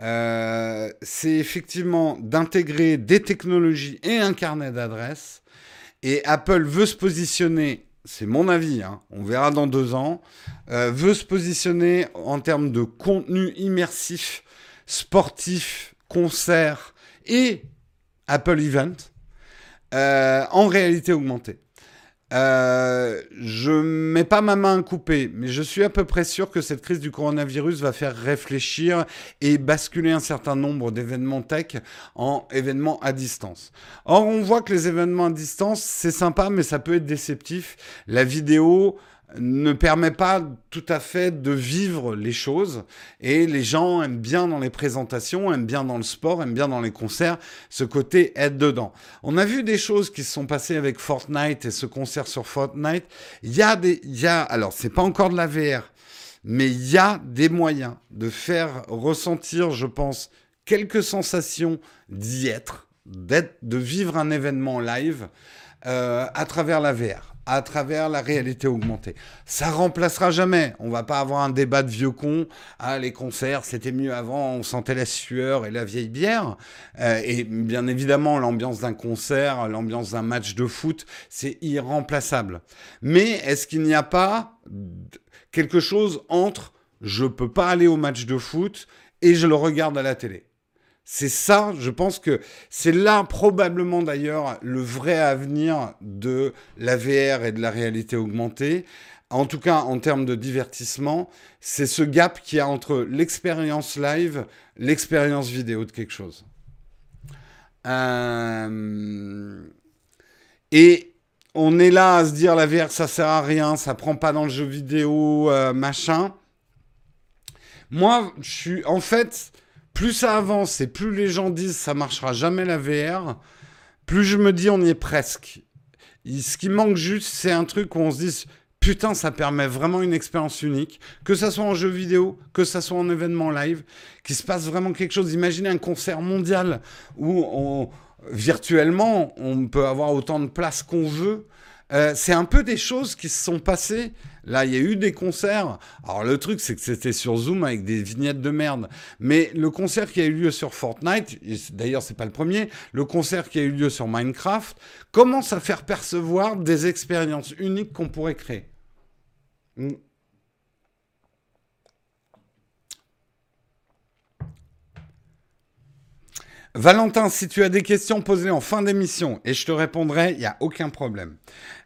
euh, c'est effectivement d'intégrer des technologies et un carnet d'adresses. Et Apple veut se positionner c'est mon avis, hein. on verra dans deux ans, euh, veut se positionner en termes de contenu immersif, sportif, concert et Apple Event euh, en réalité augmentée. Euh, je mets pas ma main coupée, mais je suis à peu près sûr que cette crise du coronavirus va faire réfléchir et basculer un certain nombre d'événements tech en événements à distance. Or, on voit que les événements à distance, c'est sympa, mais ça peut être déceptif. La vidéo, ne permet pas tout à fait de vivre les choses. Et les gens aiment bien dans les présentations, aiment bien dans le sport, aiment bien dans les concerts, ce côté être dedans. On a vu des choses qui se sont passées avec Fortnite et ce concert sur Fortnite. Il y a des, il y a, alors c'est pas encore de la VR, mais il y a des moyens de faire ressentir, je pense, quelques sensations d'y être, d'être, de vivre un événement live euh, à travers la VR à travers la réalité augmentée. Ça remplacera jamais. On va pas avoir un débat de vieux cons. Ah, les concerts, c'était mieux avant, on sentait la sueur et la vieille bière. Euh, et bien évidemment, l'ambiance d'un concert, l'ambiance d'un match de foot, c'est irremplaçable. Mais est-ce qu'il n'y a pas quelque chose entre je peux pas aller au match de foot et je le regarde à la télé? C'est ça, je pense que c'est là probablement d'ailleurs le vrai avenir de la VR et de la réalité augmentée. En tout cas, en termes de divertissement, c'est ce gap qu'il y a entre l'expérience live, l'expérience vidéo de quelque chose. Euh, et on est là à se dire la VR ça sert à rien, ça prend pas dans le jeu vidéo, euh, machin. Moi, je suis en fait, plus ça avance et plus les gens disent ça marchera jamais la VR, plus je me dis on y est presque. ce qui manque juste, c'est un truc où on se dit putain, ça permet vraiment une expérience unique, que ça soit en jeu vidéo, que ça soit en événement live, qu'il se passe vraiment quelque chose. Imaginez un concert mondial où on, virtuellement, on peut avoir autant de place qu'on veut. Euh, c'est un peu des choses qui se sont passées Là, il y a eu des concerts. Alors, le truc, c'est que c'était sur Zoom avec des vignettes de merde. Mais le concert qui a eu lieu sur Fortnite, d'ailleurs, c'est pas le premier, le concert qui a eu lieu sur Minecraft, commence à faire percevoir des expériences uniques qu'on pourrait créer. Hmm. Valentin, si tu as des questions, pose-les en fin d'émission et je te répondrai, il n'y a aucun problème.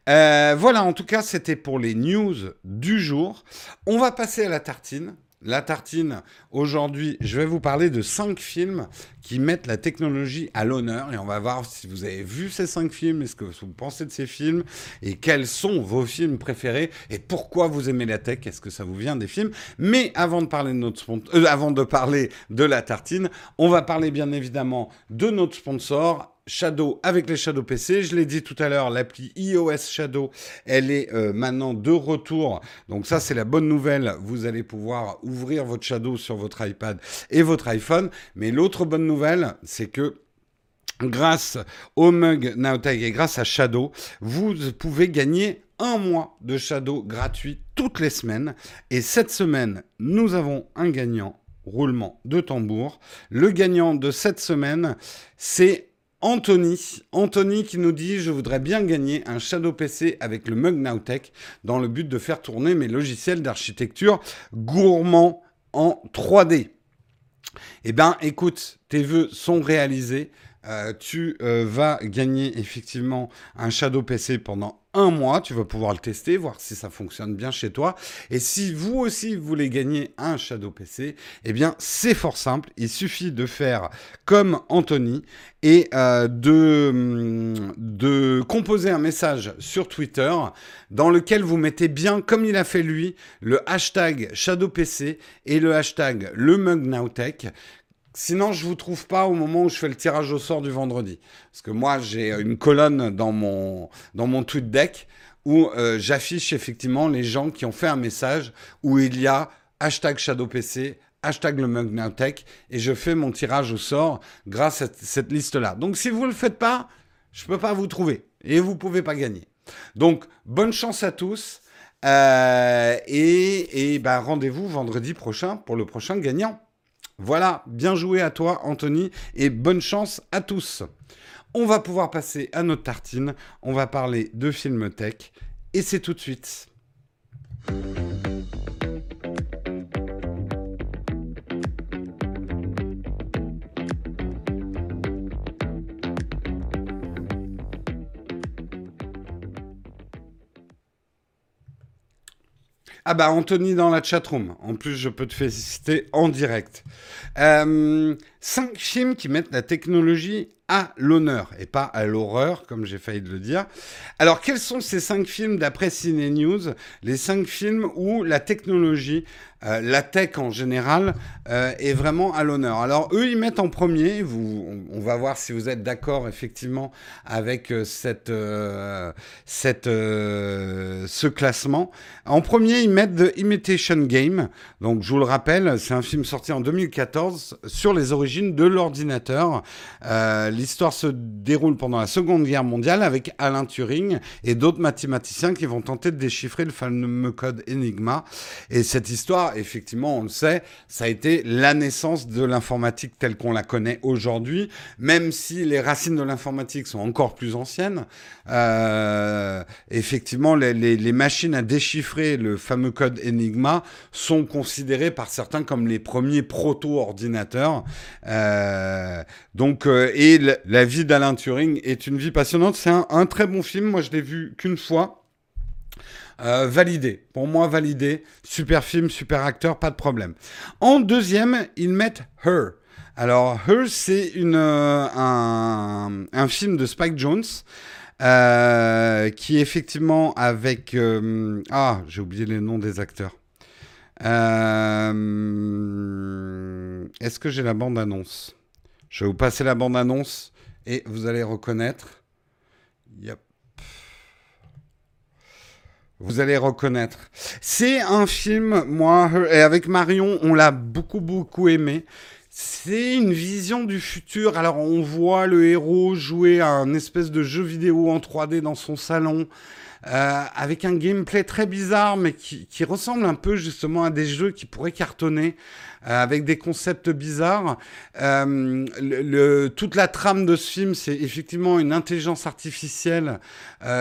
Euh, voilà, en tout cas, c'était pour les news du jour. On va passer à la tartine. La tartine, aujourd'hui, je vais vous parler de cinq films qui mettent la technologie à l'honneur et on va voir si vous avez vu ces cinq films et ce que vous pensez de ces films et quels sont vos films préférés et pourquoi vous aimez la tech, est-ce que ça vous vient des films. Mais avant de parler de euh, avant de parler de la tartine, on va parler bien évidemment de notre sponsor Shadow avec les Shadow PC. Je l'ai dit tout à l'heure, l'appli iOS Shadow, elle est euh, maintenant de retour. Donc ça, c'est la bonne nouvelle. Vous allez pouvoir ouvrir votre Shadow sur votre iPad et votre iPhone. Mais l'autre bonne nouvelle, c'est que grâce au mug Nowtag et grâce à Shadow, vous pouvez gagner un mois de Shadow gratuit toutes les semaines. Et cette semaine, nous avons un gagnant. Roulement de tambour. Le gagnant de cette semaine, c'est Anthony. Anthony qui nous dit Je voudrais bien gagner un Shadow PC avec le Mug Nowtech dans le but de faire tourner mes logiciels d'architecture gourmands en 3D. Eh bien, écoute, tes vœux sont réalisés. Euh, tu euh, vas gagner effectivement un Shadow PC pendant un mois. Tu vas pouvoir le tester, voir si ça fonctionne bien chez toi. Et si vous aussi voulez gagner un Shadow PC, eh bien c'est fort simple. Il suffit de faire comme Anthony et euh, de, hum, de composer un message sur Twitter dans lequel vous mettez bien, comme il a fait lui, le hashtag Shadow PC et le hashtag le mug Sinon, je ne vous trouve pas au moment où je fais le tirage au sort du vendredi. Parce que moi, j'ai une colonne dans mon, dans tweet deck où euh, j'affiche effectivement les gens qui ont fait un message où il y a hashtag ShadowPC, hashtag le Mugnowtech, et je fais mon tirage au sort grâce à cette liste-là. Donc si vous ne le faites pas, je ne peux pas vous trouver et vous ne pouvez pas gagner. Donc bonne chance à tous euh, et, et ben, rendez-vous vendredi prochain pour le prochain gagnant. Voilà, bien joué à toi Anthony et bonne chance à tous. On va pouvoir passer à notre tartine, on va parler de Filmtech et c'est tout de suite. Ah bah Anthony dans la chatroom. En plus, je peux te féliciter en direct. Euh, cinq films qui mettent la technologie à l'honneur et pas à l'horreur, comme j'ai failli le dire. Alors, quels sont ces cinq films d'après Ciné News? Les cinq films où la technologie, euh, la tech en général, euh, est vraiment à l'honneur. Alors, eux, ils mettent en premier, vous, on, va voir si vous êtes d'accord effectivement avec euh, cette, cette, ce classement. En premier, ils mettent The Imitation Game. Donc, je vous le rappelle, c'est un film sorti en 2014 sur les origines de l'ordinateur. L'histoire se déroule pendant la Seconde Guerre mondiale avec Alan Turing et d'autres mathématiciens qui vont tenter de déchiffrer le fameux code Enigma. Et cette histoire, effectivement, on le sait, ça a été la naissance de l'informatique telle qu'on la connaît aujourd'hui, même si les racines de l'informatique sont encore plus anciennes. Euh, effectivement, les, machines à déchiffrer le fameux code Enigma sont considérées par certains comme les premiers proto-ordinateurs. Euh, donc, euh, et la vie d'Alain Turing est une vie passionnante. C'est un, très bon film. Moi, je l'ai vu qu'une fois. Euh, validé. Pour moi, validé. Super film, super acteur, pas de problème. En deuxième, ils mettent Her. Alors, Her, c'est euh, un, film de Spike Jones. Euh, qui effectivement avec... ah, j'ai oublié les noms des acteurs. Est-ce que j'ai la bande-annonce? Je vais vous passer la bande-annonce et vous allez reconnaître. Yep. Vous allez reconnaître. C'est un film, moi, et avec Marion, on l'a beaucoup, beaucoup aimé. C'est une vision du futur. Alors, on voit le héros jouer à un espèce de jeu vidéo en 3D dans son salon. Euh, avec un gameplay très bizarre, mais qui, ressemble un peu justement à des jeux qui pourraient cartonner. Euh, avec des concepts bizarres. Euh, toute la trame de ce film, c'est effectivement une intelligence artificielle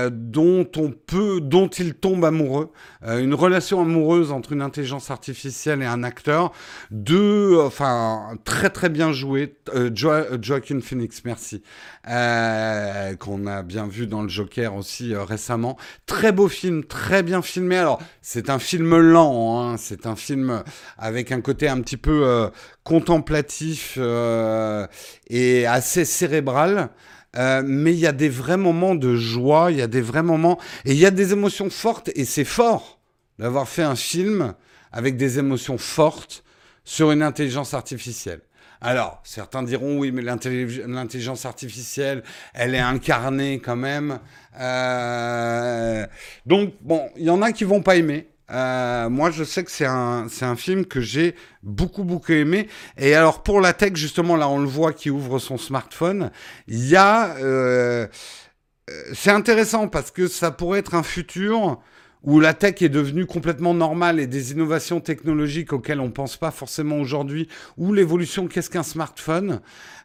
dont il tombe amoureux, une relation amoureuse entre une intelligence artificielle et un acteur. Deux, enfin, très très bien joué. Joaquin Phoenix, merci, qu'on a bien vu dans le Joker aussi récemment. Très beau film, très bien filmé. Alors, c'est un film lent, hein, c'est un film avec un côté un petit peu euh, contemplatif euh, et assez cérébral. Euh, mais il y a des vrais moments de joie, il y a des vrais moments, et il y a des émotions fortes, et c'est fort d'avoir fait un film avec des émotions fortes sur une intelligence artificielle. Alors, certains diront oui, mais l'intelligence artificielle, elle est incarnée quand même. Euh, donc, bon, il y en a qui vont pas aimer. Euh, moi, je sais que c'est un, un film que j'ai beaucoup, beaucoup aimé. Et alors, pour la tech, justement, là, on le voit qui ouvre son smartphone. Il y a. Euh, c'est intéressant parce que ça pourrait être un futur où la tech est devenue complètement normale et des innovations technologiques auxquelles on ne pense pas forcément aujourd'hui, ou l'évolution qu'est-ce qu'un smartphone?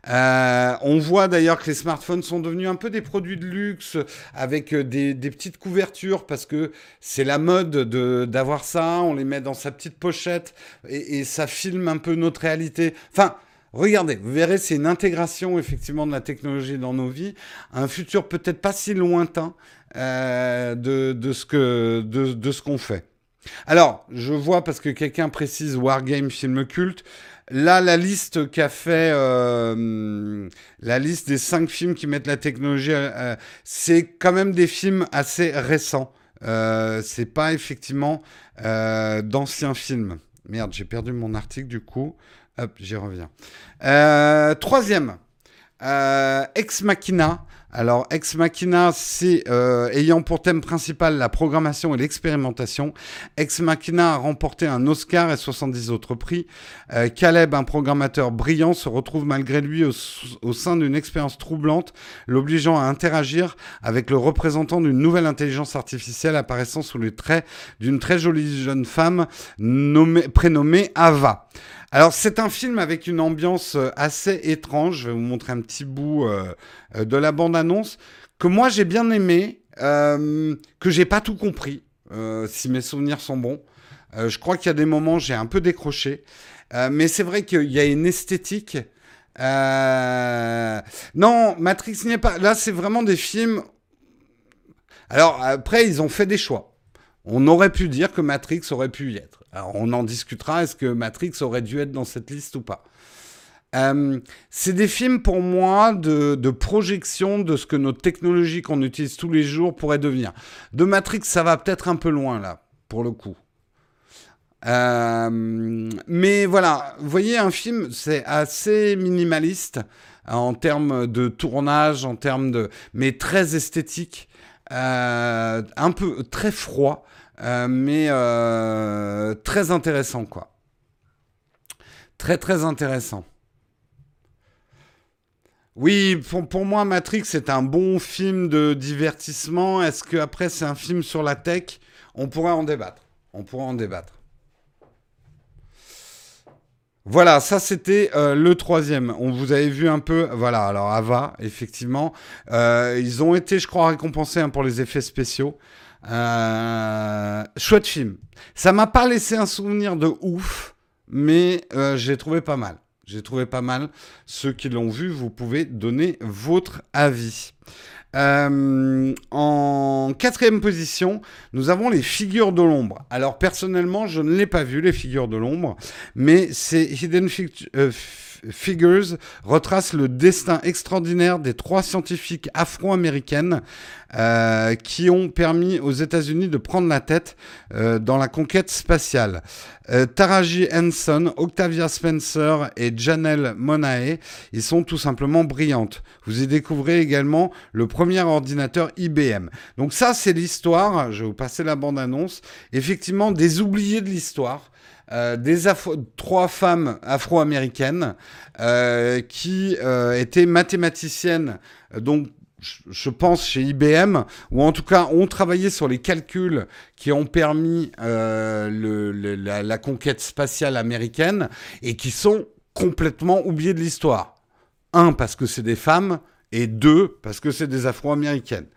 Euh, on voit d'ailleurs que les smartphones sont devenus un peu des produits de luxe avec euh, des, petites couvertures parce que c'est la mode d'avoir ça, on les met dans sa petite pochette et, et ça filme un peu notre réalité. Enfin, Regardez, vous verrez, c'est une intégration effectivement de la technologie dans nos vies, un futur peut-être pas si lointain, euh, de, ce que, de, ce qu'on fait. Alors, je vois parce que quelqu'un précise Wargame film culte. Là, la liste qu'a fait, euh, la liste des cinq films qui mettent la technologie, euh, c'est quand même des films assez récents. c'est pas effectivement d'anciens films. Merde, j'ai perdu mon article du coup. Hop, j'y reviens. troisième, Ex Machina. Alors, Ex Machina, c'est euh, ayant pour thème principal la programmation et l'expérimentation. Ex Machina a remporté un Oscar et 70 autres prix. Euh, Caleb, un programmateur brillant, se retrouve malgré lui au, sein d'une expérience troublante, l'obligeant à interagir avec le représentant d'une nouvelle intelligence artificielle apparaissant sous les traits d'une très jolie jeune femme prénommée Ava. Alors c'est un film avec une ambiance euh, assez étrange. Je vais vous montrer un petit bout euh, euh, de la bande-annonce que moi j'ai bien aimé, que j'ai pas tout compris, si mes souvenirs sont bons. je crois qu'il y a des moments j'ai un peu décroché, mais c'est vrai qu'il y a une esthétique. Non, Matrix n'y est pas. Là, c'est vraiment des films. Alors après, ils ont fait des choix. On aurait pu dire que Matrix aurait pu y être. On en discutera, est-ce que Matrix aurait dû être dans cette liste ou pas? Euh, c'est des films pour moi de, projection de ce que nos technologies qu'on utilise tous les jours pourraient devenir. De Matrix, ça va peut-être un peu loin là, pour le coup. Euh, mais voilà, vous voyez, un film, c'est assez minimaliste en termes de tournage, en termes de, mais très esthétique, euh, un peu très froid. Euh, mais euh, très intéressant, quoi. Très, très intéressant. Oui, pour, moi, Matrix, c'est un bon film de divertissement. Est-ce qu'après, c'est un film sur la tech? On pourrait en débattre. On pourrait en débattre. Voilà, ça c'était euh, le troisième. On vous avait vu un peu, voilà. Alors Ava, effectivement, ils ont été, je crois, récompensés hein, pour les effets spéciaux. Euh, chouette film. Ça m'a pas laissé un souvenir de ouf, mais euh, j'ai trouvé pas mal. J'ai trouvé pas mal. Ceux qui l'ont vu, vous pouvez donner votre avis. Euh, en quatrième position, nous avons les figures de l'ombre. Alors personnellement, je ne l'ai pas vu, les figures de l'ombre, mais c'est Hidden Figures retrace le destin extraordinaire des trois scientifiques afro-américaines euh, qui ont permis aux États-Unis de prendre la tête euh, dans la conquête spatiale. Euh, Taraji Henson, Octavia Spencer et Janelle Monae, ils sont tout simplement brillantes. Vous y découvrez également le premier ordinateur IBM. Donc ça, c'est l'histoire. Je vais vous passer la bande-annonce. Effectivement, des oubliés de l'histoire. des trois femmes afro-américaines qui étaient mathématiciennes, donc je pense, chez IBM, ou en tout cas ont travaillé sur les calculs qui ont permis euh, la, conquête spatiale américaine et qui sont complètement oubliés de l'histoire. Un, parce que c'est des femmes, et deux, parce que c'est des Afro-américaines.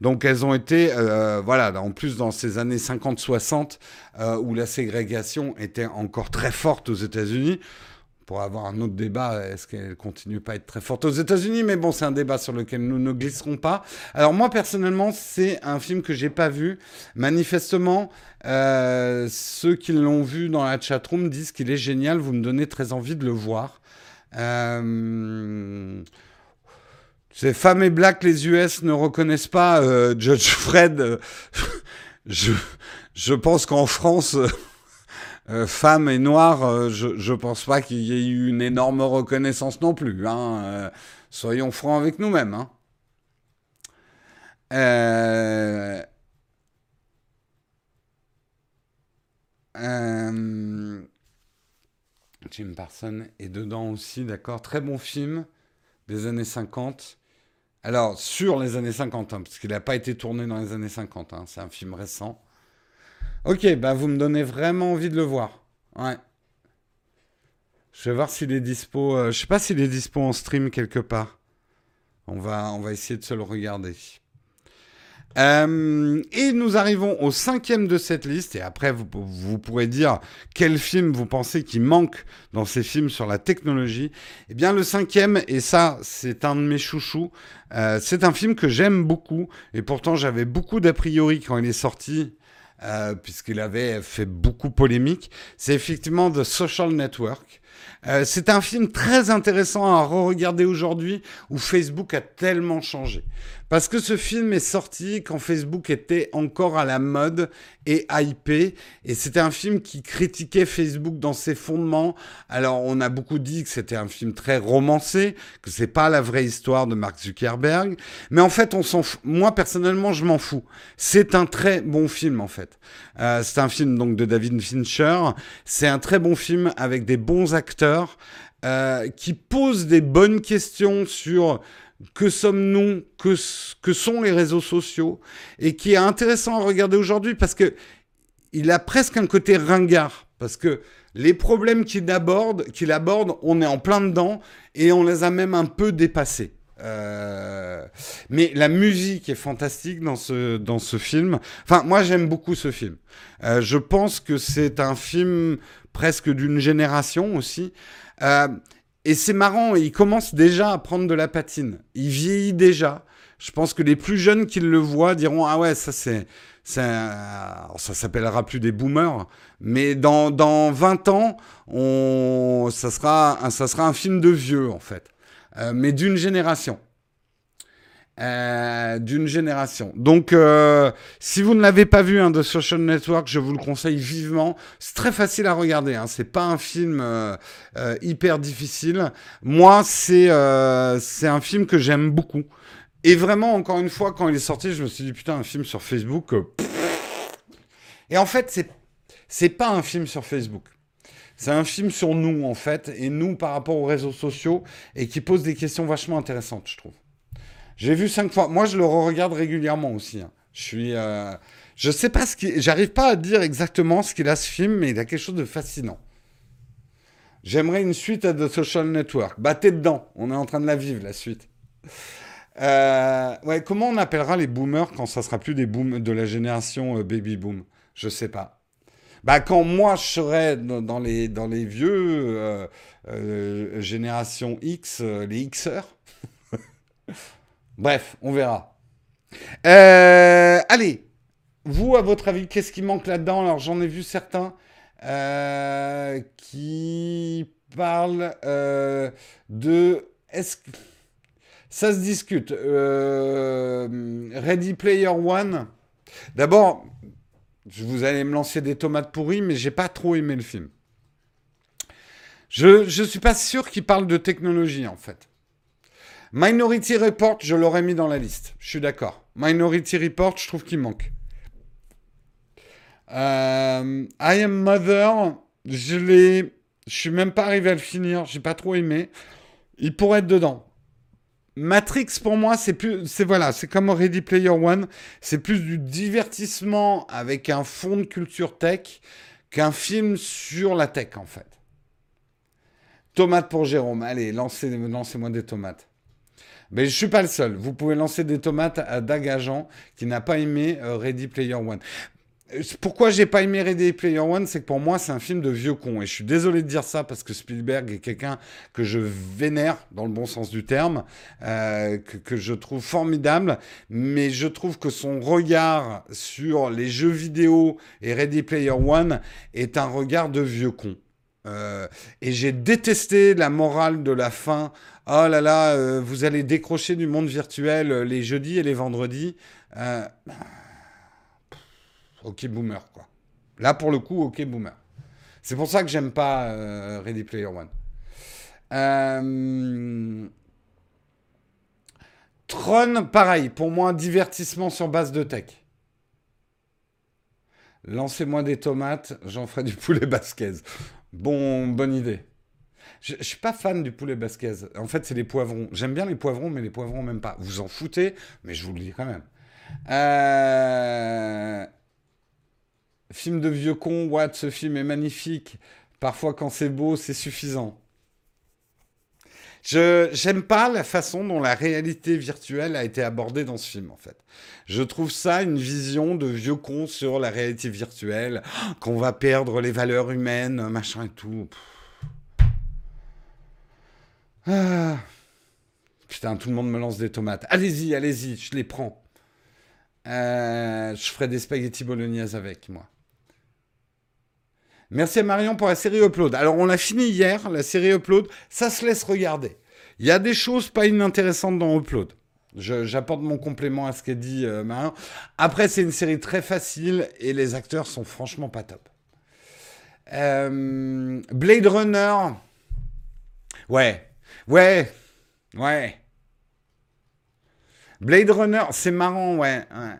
Donc elles ont été, euh, voilà, en plus dans ces années 50-60, euh, où la ségrégation était encore très forte aux États-Unis, pour avoir un autre débat, est-ce qu'elle continue pas à être très forte aux États-Unis? Mais bon, c'est un débat sur lequel nous ne glisserons pas. Alors moi, personnellement, c'est un film que j'ai pas vu. Manifestement, euh, ceux qui l'ont vu dans la chatroom disent qu'il est génial. Vous me donnez très envie de le voir. Euh... C'est femmes et black, les US ne reconnaissent pas euh, Judge Fred. je, je pense qu'en France... femme et noire, je, ne pense pas qu'il y ait eu une énorme reconnaissance non plus. Hein. soyons francs avec nous-mêmes. Hein. Jim Parson est dedans aussi, d'accord. Très bon film des années 50. Alors, sur les années 50, hein, parce qu'il n'a pas été tourné dans les années 50, hein, c'est un film récent. Ok, bah vous me donnez vraiment envie de le voir. Ouais. Je vais voir s'il est dispo. Euh, je sais pas s'il est dispo en stream quelque part. On va, essayer de se le regarder. Euh, et nous arrivons au cinquième de cette liste, et après vous, vous pourrez dire quel film vous pensez qui manque dans ces films sur la technologie. Eh bien le cinquième, et ça c'est un de mes chouchous, euh, c'est un film que j'aime beaucoup, et pourtant j'avais beaucoup d'a priori quand il est sorti, euh, puisqu'il avait fait beaucoup polémique, c'est effectivement The Social Network. Euh, c'est un film très intéressant à re-regarder aujourd'hui où Facebook a tellement changé. Parce que ce film est sorti quand Facebook était encore à la mode et hypé. Et c'était un film qui critiquait Facebook dans ses fondements. Alors, on a beaucoup dit que c'était un film très romancé, que c'est pas la vraie histoire de Mark Zuckerberg. Mais en fait, on s'en Moi, personnellement, je m'en fous. C'est un très bon film, en fait. Euh, c'est un film donc de David Fincher. C'est un très bon film avec des bons acteurs euh, qui posent des bonnes questions sur que sommes-nous, que, sont les réseaux sociaux, et qui est intéressant à regarder aujourd'hui parce que il a presque un côté ringard, parce que les problèmes qu'il aborde, aborde, on est en plein dedans et on les a même un peu dépassés. Euh, mais la musique est fantastique dans ce, dans ce film. Enfin, moi j'aime beaucoup ce film. Euh, je pense que c'est un film presque d'une génération aussi. Euh, et c'est marrant, il commence déjà à prendre de la patine. Il vieillit déjà. Je pense que les plus jeunes qui le voient diront Ah ouais, ça c'est. ça s'appellera plus des boomers, mais dans, dans 20 ans, on, ça, sera, ça sera un film de vieux, en fait, euh, mais d'une génération. Euh, d'une génération. Donc, euh, si vous ne l'avez pas vu, hein, The Social Network, je vous le conseille vivement. C'est très facile à regarder. Hein. C'est pas un film euh, hyper difficile. Moi, c'est c'est un film que j'aime beaucoup. Et vraiment, encore une fois, quand il est sorti, je me suis dit putain, un film sur Facebook. Et en fait, c'est c'est pas un film sur Facebook. C'est un film sur nous, en fait, et nous par rapport aux réseaux sociaux, et qui pose des questions vachement intéressantes, je trouve. J'ai vu cinq fois. Moi, je le re-regarde régulièrement aussi. Hein. Je suis. Euh... Je sais pas ce qui. J'arrive pas à dire exactement ce qu'il a ce film, mais il a quelque chose de fascinant. J'aimerais une suite à The Social Network. Battez dedans. On est en train de la vivre, la suite. Euh, ouais, comment on appellera les boomers quand ça sera plus des boomers de la génération euh, baby boom? Je sais pas. Bah, quand moi je serai dans les, dans les vieux euh, génération X, les Xers. Bref, on verra. Euh, allez, vous, à votre avis, qu'est-ce qui manque là-dedans? Alors, j'en ai vu certains euh, qui parlent euh, de... Est-ce. Ça se discute? Ready Player One. D'abord, vous allez me lancer des tomates pourries, mais j'ai pas trop aimé le film. Je ne suis pas sûr qu'il parle de technologie, en fait. Minority Report, je l'aurais mis dans la liste. Je suis d'accord. Minority Report, je trouve qu'il manque. Euh, I Am Mother, je l'ai. Je suis même pas arrivé à le finir. J'ai pas trop aimé. Il pourrait être dedans. Matrix pour moi c'est plus c'est voilà c'est comme Ready Player One c'est plus du divertissement avec un fond de culture tech qu'un film sur la tech en fait. Tomate pour Jérôme allez lancez lancez-moi des tomates. Mais je suis pas le seul. Vous pouvez lancer des tomates à Dagajan qui n'a pas aimé euh, Ready Player One. Euh, pourquoi j'ai pas aimé Ready Player One, c'est que pour moi c'est un film de vieux con et je suis désolé de dire ça parce que Spielberg est quelqu'un que je vénère dans le bon sens du terme, euh, que, que, je trouve formidable, mais je trouve que son regard sur les jeux vidéo et Ready Player One est un regard de vieux con. Euh, et j'ai détesté la morale de la fin. Oh là là, euh, vous allez décrocher du monde virtuel euh, les jeudis et les vendredis. ok boomer, quoi. Là, pour le coup, ok boomer. C'est pour ça que j'aime pas Ready Player One. Tron, pareil, pour moi, divertissement sur base de tech. Lancez-moi des tomates, j'en ferai du poulet basquez. Bon, bonne idée. Je, ne suis pas fan du poulet basquez. En fait, c'est les poivrons. J'aime bien les poivrons, mais les poivrons même pas. Vous en foutez, mais je vous le dis quand même. Euh, film de vieux con, what, ce film est magnifique. Parfois, quand c'est beau, c'est suffisant. Je j'aime pas la façon dont la réalité virtuelle a été abordée dans ce film en fait. Je trouve ça une vision de vieux con sur la réalité virtuelle, qu'on va perdre les valeurs humaines, machin et tout. Ah. Putain, tout le monde me lance des tomates. Allez-y, allez-y, je les prends. Euh, je ferai des spaghettis bolognaises avec moi. Merci à Marion pour la série Upload. Alors, on l'a fini hier, la série Upload. Ça se laisse regarder. Il y a des choses pas inintéressantes dans Upload. J'apporte mon complément à ce qu'a dit euh, Marion. Après, c'est une série très facile et les acteurs sont franchement pas top. Euh, Blade Runner. Ouais. Ouais. Ouais. Blade Runner, c'est marrant, ouais. ouais.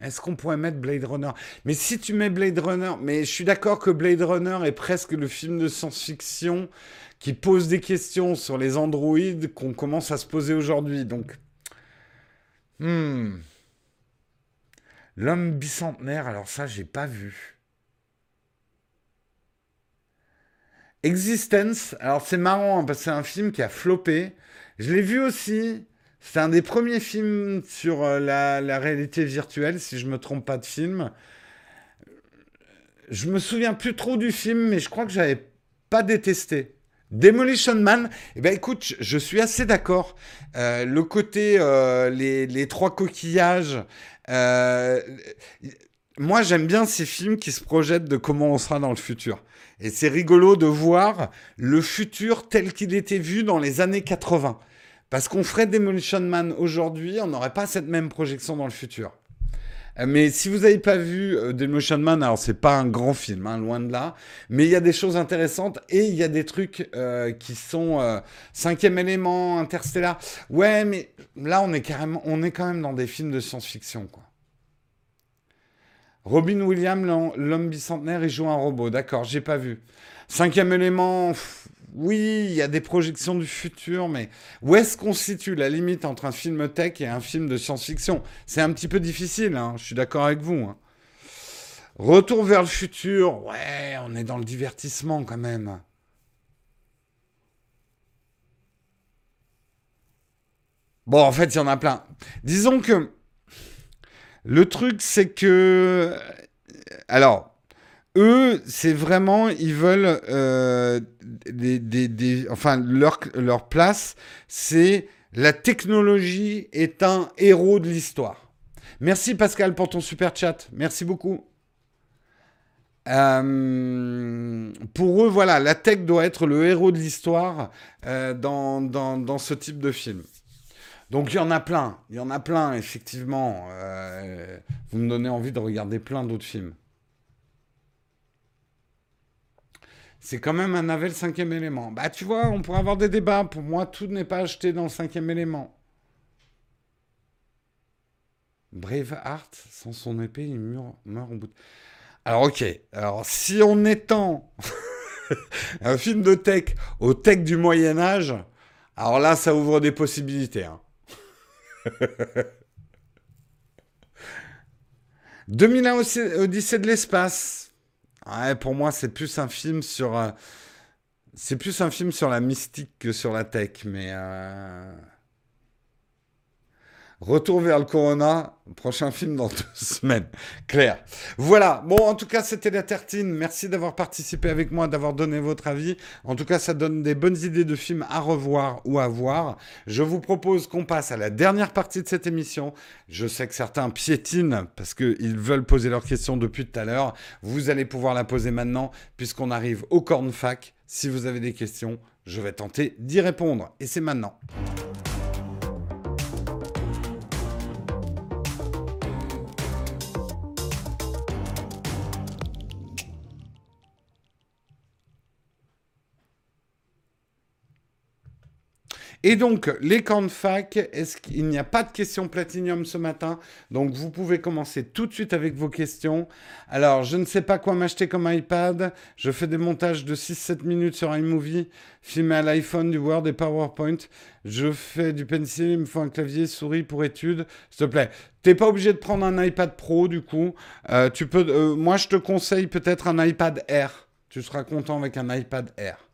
Est-ce qu'on pourrait mettre Blade Runner? Mais si tu mets Blade Runner, mais je suis d'accord que Blade Runner est presque le film de science-fiction qui pose des questions sur les androïdes qu'on commence à se poser aujourd'hui. Donc, hmm. L'homme bicentenaire, alors ça, j'ai pas vu. Existence, alors c'est marrant hein, parce que c'est un film qui a floppé. Je l'ai vu aussi. C'est un des premiers films sur euh, la, réalité virtuelle, si je me trompe pas de film. Je me souviens plus trop du film, mais je crois que j'avais pas détesté. Demolition Man, eh ben écoute, je suis assez d'accord. Euh, le côté euh, les, trois coquillages. moi, j'aime bien ces films qui se projettent de comment on sera dans le futur. Et c'est rigolo de voir le futur tel qu'il était vu dans les années 80. Parce qu'on ferait Demolition Man aujourd'hui, on n'aurait pas cette même projection dans le futur. Euh, mais si vous n'avez pas vu euh, Demolition Man, alors c'est pas un grand film, hein, loin de là, mais il y a des choses intéressantes et il y a des trucs euh, qui sont cinquième élément, Interstellar. Ouais, mais là on est carrément, on est quand même dans des films de science-fiction, quoi. Robin Williams, l'homme bicentenaire, il joue un robot. D'accord, j'ai pas vu. Cinquième élément, oui, il y a des projections du futur, mais où est-ce qu'on situe? La limite entre un film tech et un film de science-fiction C'est un petit peu difficile, hein, je suis d'accord avec vous. Hein. Retour vers le futur, ouais, on est dans le divertissement quand même. Bon, en fait, il y en a plein. Disons que le truc, c'est que... Alors, eux, c'est vraiment, ils veulent euh, enfin leur, place, c'est la technologie est un héros de l'histoire. Merci Pascal pour ton super chat, merci beaucoup. Euh, pour eux, voilà, la tech doit être le héros de l'histoire euh, dans, dans, dans, ce type de film. Donc il y en a plein, il y en a plein, effectivement. vous me donnez envie de regarder plein d'autres films. C'est quand même un avait le cinquième élément. Bah, tu vois, on pourrait avoir des débats. Pour moi, tout n'est pas acheté dans le cinquième élément. Braveheart, sans son épée, il meurt, meurt au bout de... Alors, ok. Alors, si on étend un film de tech au tech du Moyen-Âge, alors là, ça ouvre des possibilités. Hein. 2001 Odyssée de l'espace. Ouais, pour moi, c'est plus un film sur. Euh, c'est plus un film sur la mystique que sur la tech, mais. Euh, Retour vers le Corona, prochain film dans deux semaines. Claire. Voilà. Bon, en tout cas, c'était la Tertine. Merci d'avoir participé avec moi, d'avoir donné votre avis. En tout cas, ça donne des bonnes idées de films à revoir ou à voir. Je vous propose qu'on passe à la dernière partie de cette émission. Je sais que certains piétinent parce qu'ils veulent poser leurs questions depuis tout à l'heure. Vous allez pouvoir la poser maintenant puisqu'on arrive au cornfac. Si vous avez des questions, je vais tenter d'y répondre. Et c'est maintenant. Et donc, les camps de fac, est-ce qu'il n'y a pas de questions platinium ce matin? Donc, vous pouvez commencer tout de suite avec vos questions. Alors, je ne sais pas quoi m'acheter comme iPad. Je fais des montages de 6-7 minutes sur iMovie, filmé à l'iPhone, du Word et PowerPoint. Je fais du pencil, il me faut un clavier souris pour études. S'il te plaît, t'es pas obligé de prendre un iPad Pro du coup. Euh, tu peux, euh, moi, je te conseille peut-être un iPad Air. Tu seras content avec un iPad Air.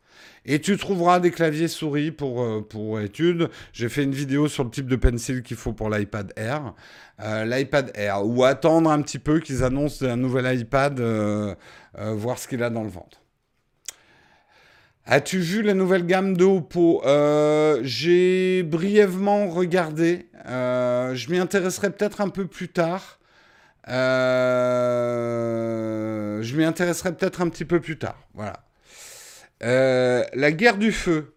Et tu trouveras des claviers souris pour, euh, études. J'ai fait une vidéo sur le type de pencil qu'il faut pour l'iPad Air. Euh, L'iPad Air. Ou attendre un petit peu qu'ils annoncent un nouvel iPad, euh, voir ce qu'il a dans le ventre. As-tu vu la nouvelle gamme de Oppo? J'ai brièvement regardé. je m'y intéresserai peut-être un peu plus tard. je m'y intéresserai peut-être un petit peu plus tard. Voilà. Euh, la guerre du feu.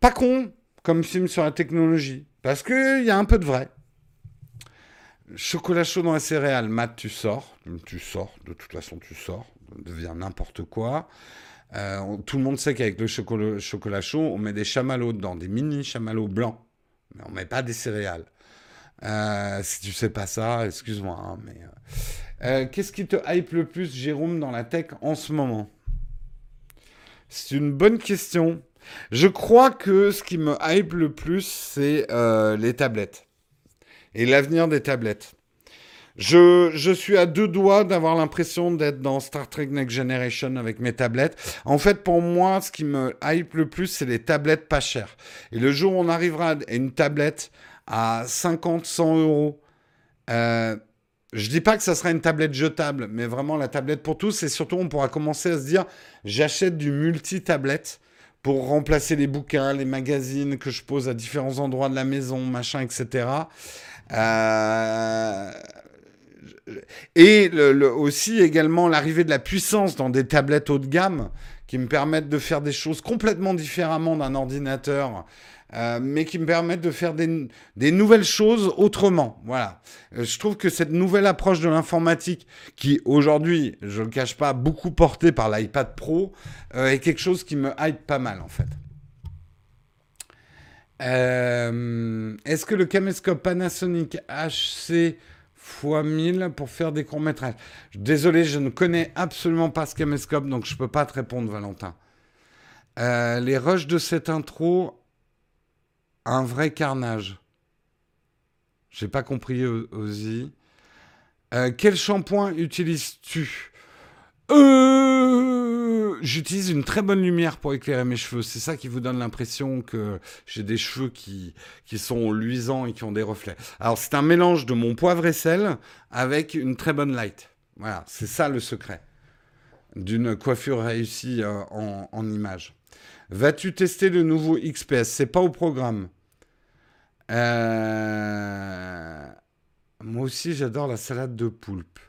Pas con comme film sur la technologie, parce qu'il y a un peu de vrai. Chocolat chaud dans la céréale, Matt, tu sors. Tu sors, de toute façon, tu sors. devient n'importe quoi. Euh, tout le monde sait qu'avec le chocolat, chaud, on met des chamallows dedans, des mini chamallows blancs. Mais on met pas des céréales. Euh, si tu sais pas ça, excuse-moi. Hein, mais qu'est-ce qui te hype le plus, Jérôme, dans la tech en ce moment? C'est une bonne question. Je crois que ce qui me hype le plus, c'est euh, les tablettes. Et l'avenir des tablettes. Je, suis à deux doigts d'avoir l'impression d'être dans Star Trek Next Generation avec mes tablettes. En fait, pour moi, ce qui me hype le plus, c'est les tablettes pas chères. Et le jour où on arrivera à une tablette à 50, 100 euros, euh, je dis pas que ça sera une tablette jetable, mais vraiment la tablette pour tous. Et surtout, on pourra commencer à se dire, j'achète du multi-tablette pour remplacer les bouquins, les magazines que je pose à différents endroits de la maison, machin, etc. Euh, et aussi également l'arrivée de la puissance dans des tablettes haut de gamme qui me permettent de faire des choses complètement différemment d'un ordinateur euh, mais qui me permettent de faire des, nouvelles choses autrement. Voilà. Euh, je trouve que cette nouvelle approche de l'informatique, qui aujourd'hui, je ne le cache pas, beaucoup portée par l'iPad Pro, euh, est quelque chose qui me hype pas mal en fait. Est-ce que le caméscope Panasonic HC x1000 pour faire des courts-métrages? Désolé, je ne connais absolument pas ce caméscope, donc je ne peux pas te répondre, Valentin. les rushs de cette intro, un vrai carnage. J'ai pas compris, Ozzy. Euh, quel shampoing utilises-tu? Euh, J'utilise une très bonne lumière pour éclairer mes cheveux. C'est ça qui vous donne l'impression que j'ai des cheveux qui, qui sont luisants et qui ont des reflets. Alors, c'est un mélange de mon poivre et sel avec une très bonne light. Voilà, c'est ça le secret d'une coiffure réussie euh, en, en image. Vas-tu tester le nouveau XPS C'est pas au programme. Euh, moi aussi, j'adore la salade de poulpe.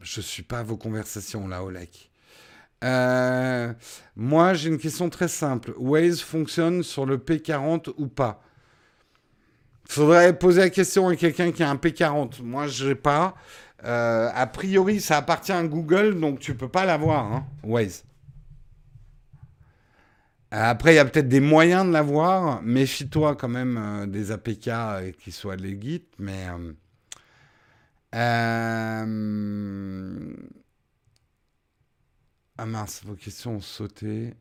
Je suis pas à vos conversations là, Olek. Euh, moi, j'ai une question très simple. Waze fonctionne sur le P40 ou pas? Faudrait poser la question à quelqu'un qui a un P40. Moi, je n'ai pas. Euh, a priori, ça appartient à Google, donc tu peux pas l'avoir, hein, Waze. Après, il y a peut-être des moyens de l'avoir. Méfie-toi quand même euh, des APK euh, qui soient legit, mais. Euh, ah mince, vos questions ont sauté.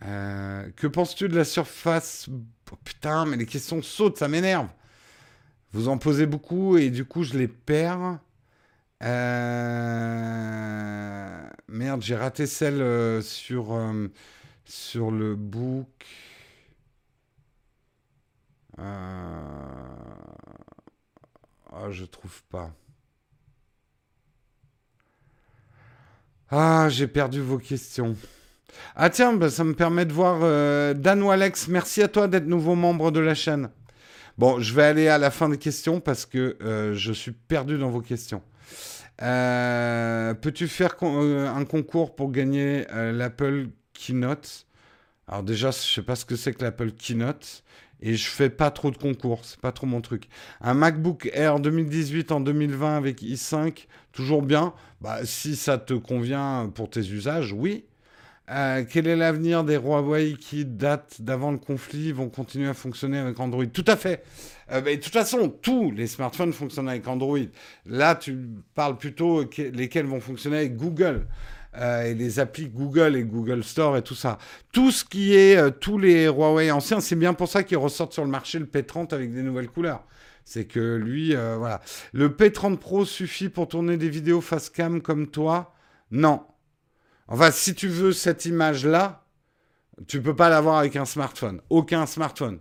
que penses-tu de la surface? Oh, Putain, mais les questions sautent, ça m'énerve. Vous en posez beaucoup et du coup, je les perds. Euh, merde, j'ai raté celle euh, sur, euh, sur le book. Ah, je trouve pas. Ah, j'ai perdu vos questions. Ah tiens, bah, ça me permet de voir Dan ou Alex. Merci à toi d'être nouveau membre de la chaîne. Bon, je vais aller à la fin des questions parce que je suis perdu dans vos questions. Euh, peux-tu faire euh, un concours pour gagner euh, l'Apple Keynote? Alors déjà, je sais pas ce que c'est que l'Apple Keynote et je fais pas trop de concours, c'est pas trop mon truc. Un MacBook Air 2018 en 2020 avec i5, toujours bien? Bah, si ça te convient pour tes usages, oui. Euh, quel est l'avenir des Huawei qui datent d'avant le conflit vont continuer à fonctionner avec Android? Tout à fait. Euh, de toute façon, tous les smartphones fonctionnent avec Android. Là, tu parles plutôt lesquels vont fonctionner avec Google. Euh, et les applis Google et Google Store et tout ça. Tout ce qui est, tous les Huawei anciens, c'est bien pour ça qu'ils ressortent sur le marché le P30 avec des nouvelles couleurs. C'est que lui, voilà. Le P30 Pro suffit pour tourner des vidéos face cam comme toi? Non. Enfin, si tu veux cette image-là, tu peux pas l'avoir avec un smartphone. Aucun smartphone.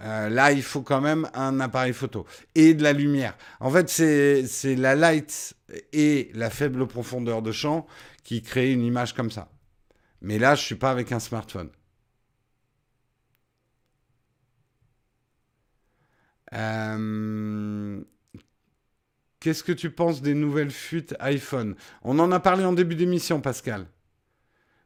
Euh, là, il faut quand même un appareil photo et de la lumière. En fait, c'est la light et la faible profondeur de champ qui créent une image comme ça. Mais là, je suis pas avec un smartphone. Euh, Qu'est-ce que tu penses des nouvelles fuites iPhone? On en a parlé en début d'émission, Pascal.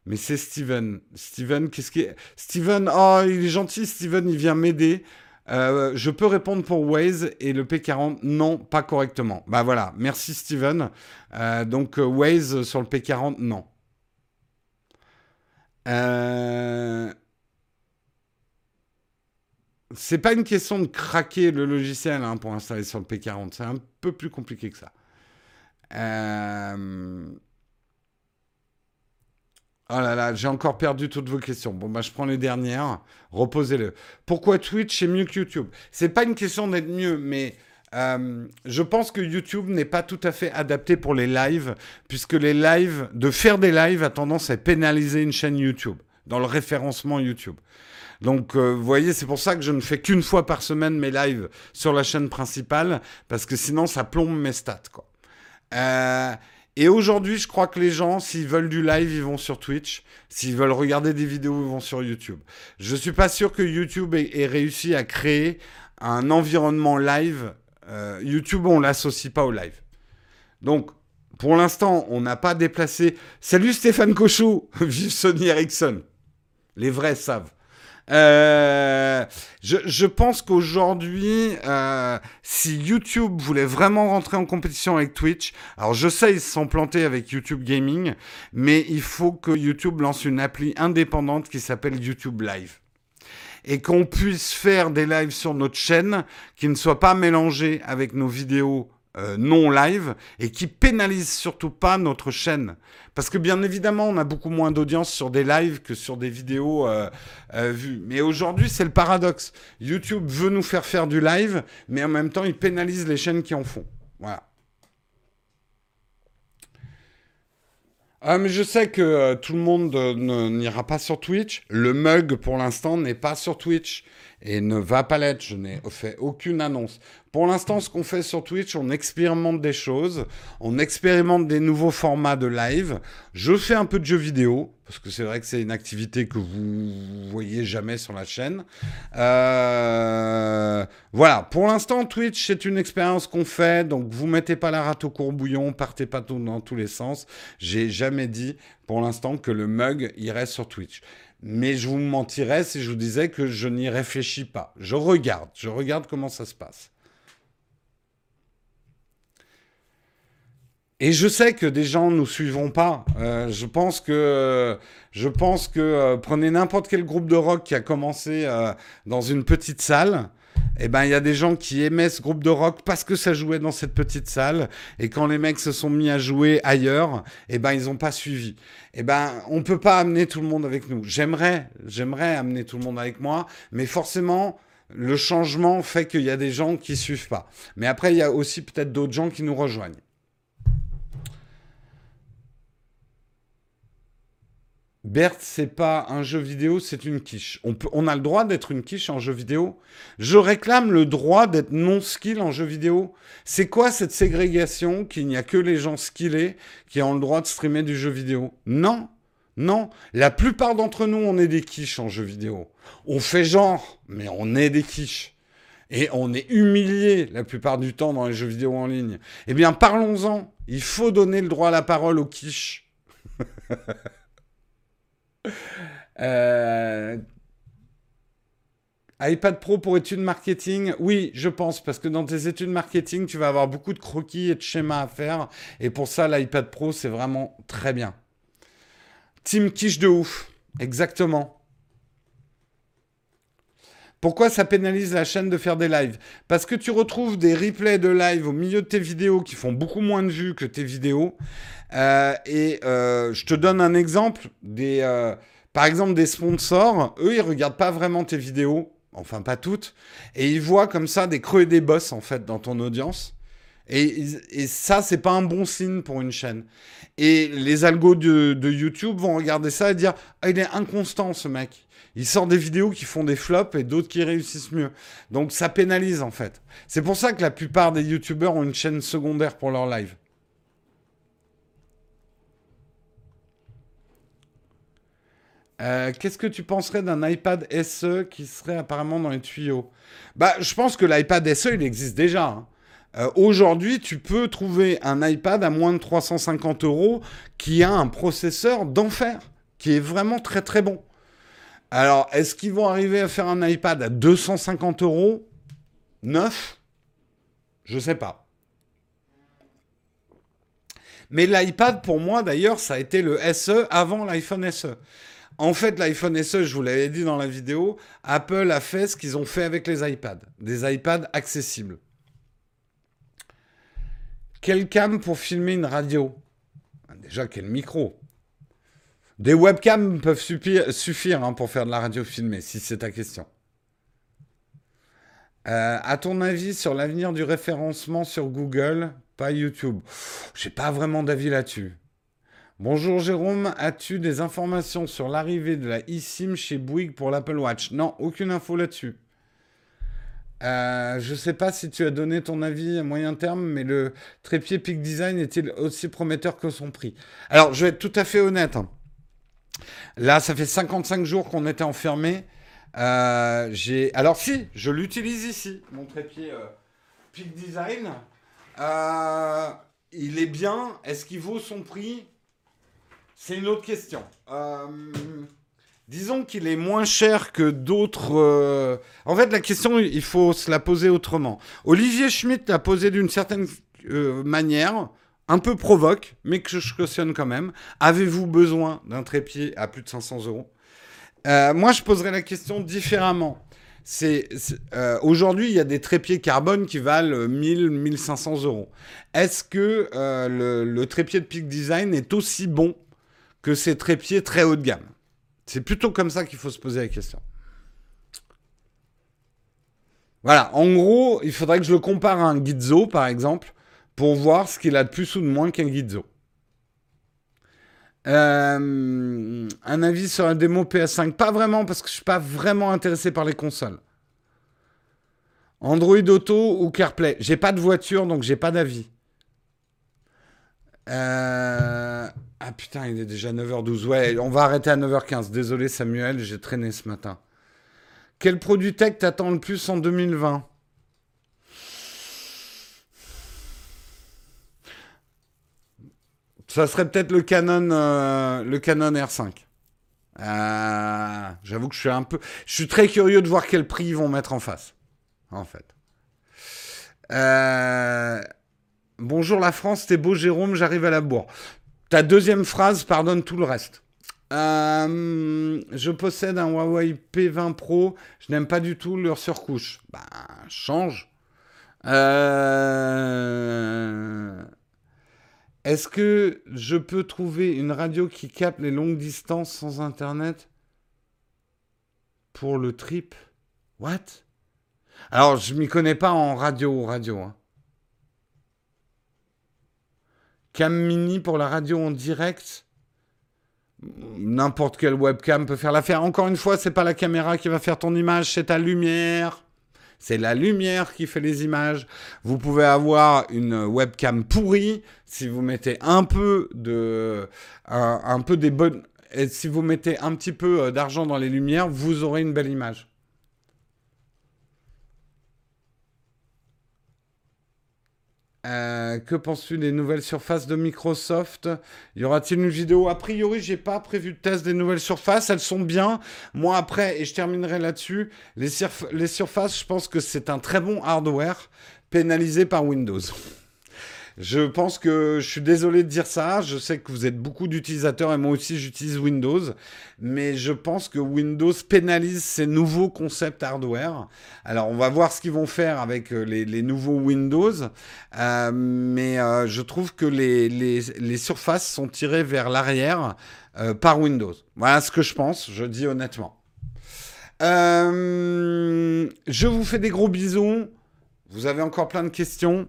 Mais c'est Steven. Steven, qu'est-ce qui. Steven, oh, il est gentil, Steven, il vient m'aider. Euh, je peux répondre pour Waze et le P40, non, pas correctement. Bah voilà, merci Steven. Euh, donc euh, Waze sur le P40, non. Euh, c'est pas une question de craquer le logiciel hein, pour installer sur le P40. C'est un peu plus compliqué que ça. Euh, oh là là, j'ai encore perdu toutes vos questions. Bon, bah, je prends les dernières. Reposez-le. Pourquoi Twitch est mieux que YouTube? C'est pas une question d'être mieux, mais euh, je pense que YouTube n'est pas tout à fait adapté pour les lives, puisque les lives, de faire des lives a tendance à pénaliser une chaîne YouTube, dans le référencement YouTube. Donc, euh, vous voyez, c'est pour ça que je ne fais qu'une fois par semaine mes lives sur la chaîne principale, parce que sinon, ça plombe mes stats, quoi. Euh, et aujourd'hui, je crois que les gens, s'ils veulent du live, ils vont sur Twitch. S'ils veulent regarder des vidéos, ils vont sur YouTube. Je suis pas sûr que YouTube ait, réussi à créer un environnement live. Euh, YouTube, on l'associe pas au live. Donc, pour l'instant, on n'a pas déplacé. Salut Stéphane Cochot, vive Sony Ericsson. Les vrais savent. Euh, je, pense qu'aujourd'hui, euh, si YouTube voulait vraiment rentrer en compétition avec Twitch, alors je sais ils se sont plantés avec YouTube Gaming, mais il faut que YouTube lance une appli indépendante qui s'appelle YouTube Live. Et qu'on puisse faire des lives sur notre chaîne qui ne soient pas mélangés avec nos vidéos euh, non live et qui pénalisent surtout pas notre chaîne. Parce que bien évidemment, on a beaucoup moins d'audience sur des lives que sur des vidéos euh, euh, vues. Mais aujourd'hui, c'est le paradoxe. YouTube veut nous faire faire du live, mais en même temps, il pénalise les chaînes qui en font. Voilà. Ah, mais je sais que tout le monde n'ira pas sur Twitch. Le mug, pour l'instant, n'est pas sur Twitch et ne va pas l'être. Je n'ai fait aucune annonce. Pour l'instant, ce qu'on fait sur Twitch, on expérimente des choses, on expérimente des nouveaux formats de live. Je fais un peu de jeux vidéo, parce que c'est vrai que c'est une activité que vous voyez jamais sur la chaîne. Euh, voilà, pour l'instant, Twitch, c'est une expérience qu'on fait, donc vous mettez pas la rate au courbouillon, partez pas dans tous les sens. J'ai jamais dit, pour l'instant, que le mug irait sur Twitch. Mais je vous mentirais si je vous disais que je n'y réfléchis pas. Je regarde, je regarde comment ça se passe. Et je sais que des gens ne nous suivront pas. Euh, je pense que, je pense que euh, prenez n'importe quel groupe de rock qui a commencé euh, dans une petite salle. Eh ben, il y a des gens qui aimaient ce groupe de rock parce que ça jouait dans cette petite salle. Et quand les mecs se sont mis à jouer ailleurs, eh ben, ils n'ont pas suivi. Eh ben, on peut pas amener tout le monde avec nous. J'aimerais, j'aimerais amener tout le monde avec moi, mais forcément, le changement fait qu'il y a des gens qui suivent pas. Mais après, il y a aussi peut-être d'autres gens qui nous rejoignent. Berthe, c'est pas un jeu vidéo, c'est une quiche. On, a le droit d'être une quiche en jeu vidéo. Je réclame le droit d'être non skill en jeu vidéo. C'est quoi cette ségrégation qu'il n'y a que les gens skillés qui ont le droit de streamer du jeu vidéo? Non, non. La plupart d'entre nous, on est des quiches en jeu vidéo. On fait genre, mais on est des quiches. Et on est humilié la plupart du temps dans les jeux vidéo en ligne. Eh bien, parlons-en. Il faut donner le droit à la parole aux quiches. Euh, iPad Pro pour études marketing, oui, je pense, parce que dans tes études marketing, tu vas avoir beaucoup de croquis et de schémas à faire. Et pour ça, l'iPad Pro, c'est vraiment très bien. Team quiche de ouf. Exactement. Pourquoi ça pénalise la chaîne de faire des lives Parce que tu retrouves des replays de live au milieu de tes vidéos qui font beaucoup moins de vues que tes vidéos. Euh, et euh, je te donne un exemple. Des, euh, par exemple, des sponsors, eux, ils regardent pas vraiment tes vidéos. Enfin, pas toutes. Et ils voient comme ça des creux et des bosses, en fait, dans ton audience. Et, et ça, c'est pas un bon signe pour une chaîne. Et les algos de, de YouTube vont regarder ça et dire Ah, il est inconstant, ce mec. Il sort des vidéos qui font des flops et d'autres qui réussissent mieux. Donc ça pénalise en fait. C'est pour ça que la plupart des youtubeurs ont une chaîne secondaire pour leur live. Euh, qu'est-ce que tu penserais d'un iPad SE qui serait apparemment dans les tuyaux? Bah, je pense que l'iPad SE, il existe déjà. Hein. Euh, aujourd'hui, tu peux trouver un iPad à moins de 350 euros qui a un processeur d'enfer, qui est vraiment très très bon. Alors, est-ce qu'ils vont arriver à faire un iPad à 250 euros Neuf? Je sais pas. Mais l'iPad, pour moi, d'ailleurs, ça a été le SE avant l'iPhone SE. En fait, l'iPhone SE, je vous l'avais dit dans la vidéo, Apple a fait ce qu'ils ont fait avec les iPads. Des iPads accessibles. Quel cam pour filmer une radio Déjà, quel micro? Des webcams peuvent suffire, hein, pour faire de la radio filmée, si c'est ta question. Euh, à ton avis sur l'avenir du référencement sur Google, pas YouTube J'ai pas vraiment d'avis là-dessus. Bonjour Jérôme, as-tu des informations sur l'arrivée de la eSIM chez Bouygues pour l'Apple Watch? Non, aucune info là-dessus. Euh, je ne sais pas si tu as donné ton avis à moyen terme, mais le trépied Peak Design est-il aussi prometteur que son prix? Alors, je vais être tout à fait honnête. Hein. Là, ça fait 55 jours qu'on était enfermé. Euh, j'ai... Alors si, je l'utilise ici, mon trépied euh, Peak Design. Euh, il est bien. Est-ce qu'il vaut son prix? C'est une autre question. disons qu'il est moins cher que d'autres. En fait, la question, il faut se la poser autrement. Olivier Schmitt l'a posée d'une certaine manière un peu provoque, mais que je cautionne quand même. Avez-vous besoin d'un trépied à plus de 500 euros? Euh, Moi, je poserais la question différemment. Euh, aujourd'hui, il y a des trépieds carbone qui valent 1000, 1500 euros. Est-ce que euh, le, le, trépied de Peak Design est aussi bon que ces trépieds très haut de gamme? C'est plutôt comme ça qu'il faut se poser la question. Voilà, en gros, il faudrait que je le compare à un Gizzo, par exemple, pour voir ce qu'il a de plus ou de moins qu'un Gizzo. Euh, un avis sur la démo PS5 Pas vraiment, parce que je ne suis pas vraiment intéressé par les consoles. Android Auto ou CarPlay J'ai pas de voiture, donc j'ai pas d'avis. Euh, ah putain, il est déjà 9h12. Ouais, on va arrêter à 9h15. Désolé Samuel, j'ai traîné ce matin. Quel produit tech t'attend le plus en 2020 Ça serait peut-être le Canon, euh, le Canon R5. Euh, j'avoue que je suis un peu, je suis très curieux de voir quel prix ils vont mettre en face, en fait. Euh, bonjour la France, t'es beau Jérôme, j'arrive à la bourre. Ta deuxième phrase pardonne tout le reste. je possède un Huawei P20 Pro, je n'aime pas du tout leur surcouche. Bah, change. Euh... Est-ce que je peux trouver une radio qui capte les longues distances sans Internet pour le trip? What? Alors, je m'y connais pas en radio radio. Hein. Cam mini pour la radio en direct? N'importe quelle webcam peut faire l'affaire. Encore une fois, c'est pas la caméra qui va faire ton image, c'est ta lumière. C'est la lumière qui fait les images. Vous pouvez avoir une webcam pourrie si vous mettez un peu de, un, peu des bonnes, et si vous mettez un petit peu euh, d'argent dans les lumières, vous aurez une belle image. Euh, que penses-tu des nouvelles surfaces de Microsoft? Y aura-t-il une vidéo? A priori, j'ai pas prévu de test des nouvelles surfaces. Elles sont bien. Moi, après, et je terminerai là-dessus, les, les surfaces, je pense que c'est un très bon hardware pénalisé par Windows. Je pense que je suis désolé de dire ça. Je sais que vous êtes beaucoup d'utilisateurs et moi aussi j'utilise Windows. Mais je pense que Windows pénalise ces nouveaux concepts hardware. Alors on va voir ce qu'ils vont faire avec euh, les, nouveaux Windows. Euh, mais euh, je trouve que les, les, surfaces sont tirées vers l'arrière par Windows. Voilà ce que je pense, je dis honnêtement. je vous fais des gros bisous. Vous avez encore plein de questions.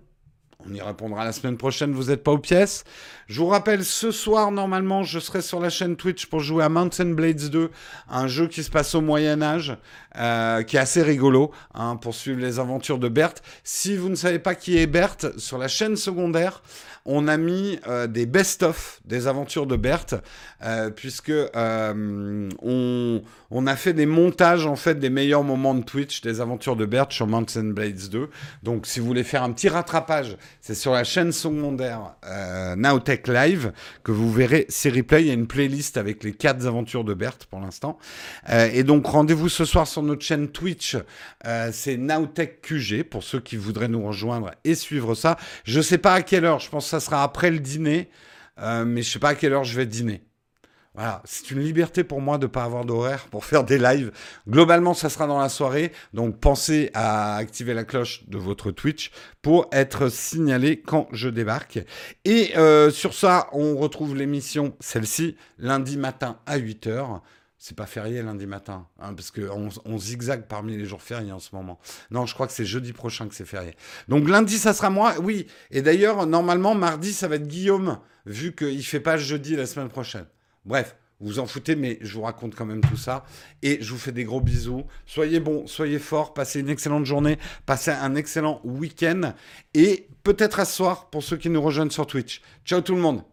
On y répondra la semaine prochaine, vous n'êtes pas aux pièces. Je vous rappelle, ce soir, normalement, je serai sur la chaîne Twitch pour jouer à Mountain Blades 2, un jeu qui se passe au Moyen Âge, euh, qui est assez rigolo, hein, pour suivre les aventures de Berthe. Si vous ne savez pas qui est Berthe, sur la chaîne secondaire, on a mis euh, des best-of des aventures de Berthe, euh, puisque on, on, a fait des montages en fait des meilleurs moments de Twitch des aventures de Berthe sur Mountain Blades 2. Donc si vous voulez faire un petit rattrapage, c'est sur la chaîne secondaire Nowtech Live que vous verrez ces replays. Il y a une playlist avec les quatre aventures de Berthe pour l'instant. et donc rendez-vous ce soir sur notre chaîne Twitch. c'est Nowtech QG pour ceux qui voudraient nous rejoindre et suivre ça. Je sais pas à quelle heure. Je pense ça sera après le dîner, euh, mais je sais pas à quelle heure je vais dîner. Voilà, c'est une liberté pour moi de ne pas avoir d'horaire pour faire des lives. Globalement, ça sera dans la soirée, donc pensez à activer la cloche de votre Twitch pour être signalé quand je débarque. Et euh, sur ça, on retrouve l'émission, celle-ci, lundi matin à 8h c'est pas férié lundi matin, hein, parce qu'on on zigzague parmi les jours fériés en ce moment. Non, je crois que c'est jeudi prochain que c'est férié. Donc lundi, ça sera moi, oui. Et d'ailleurs, normalement, mardi, ça va être Guillaume, vu qu'il fait pas jeudi la semaine prochaine. Bref, vous en foutez, mais je vous raconte quand même tout ça. Et je vous fais des gros bisous. Soyez bons, soyez forts, passez une excellente journée, passez un excellent week-end. Et peut-être à ce soir pour ceux qui nous rejoignent sur Twitch. Ciao tout le monde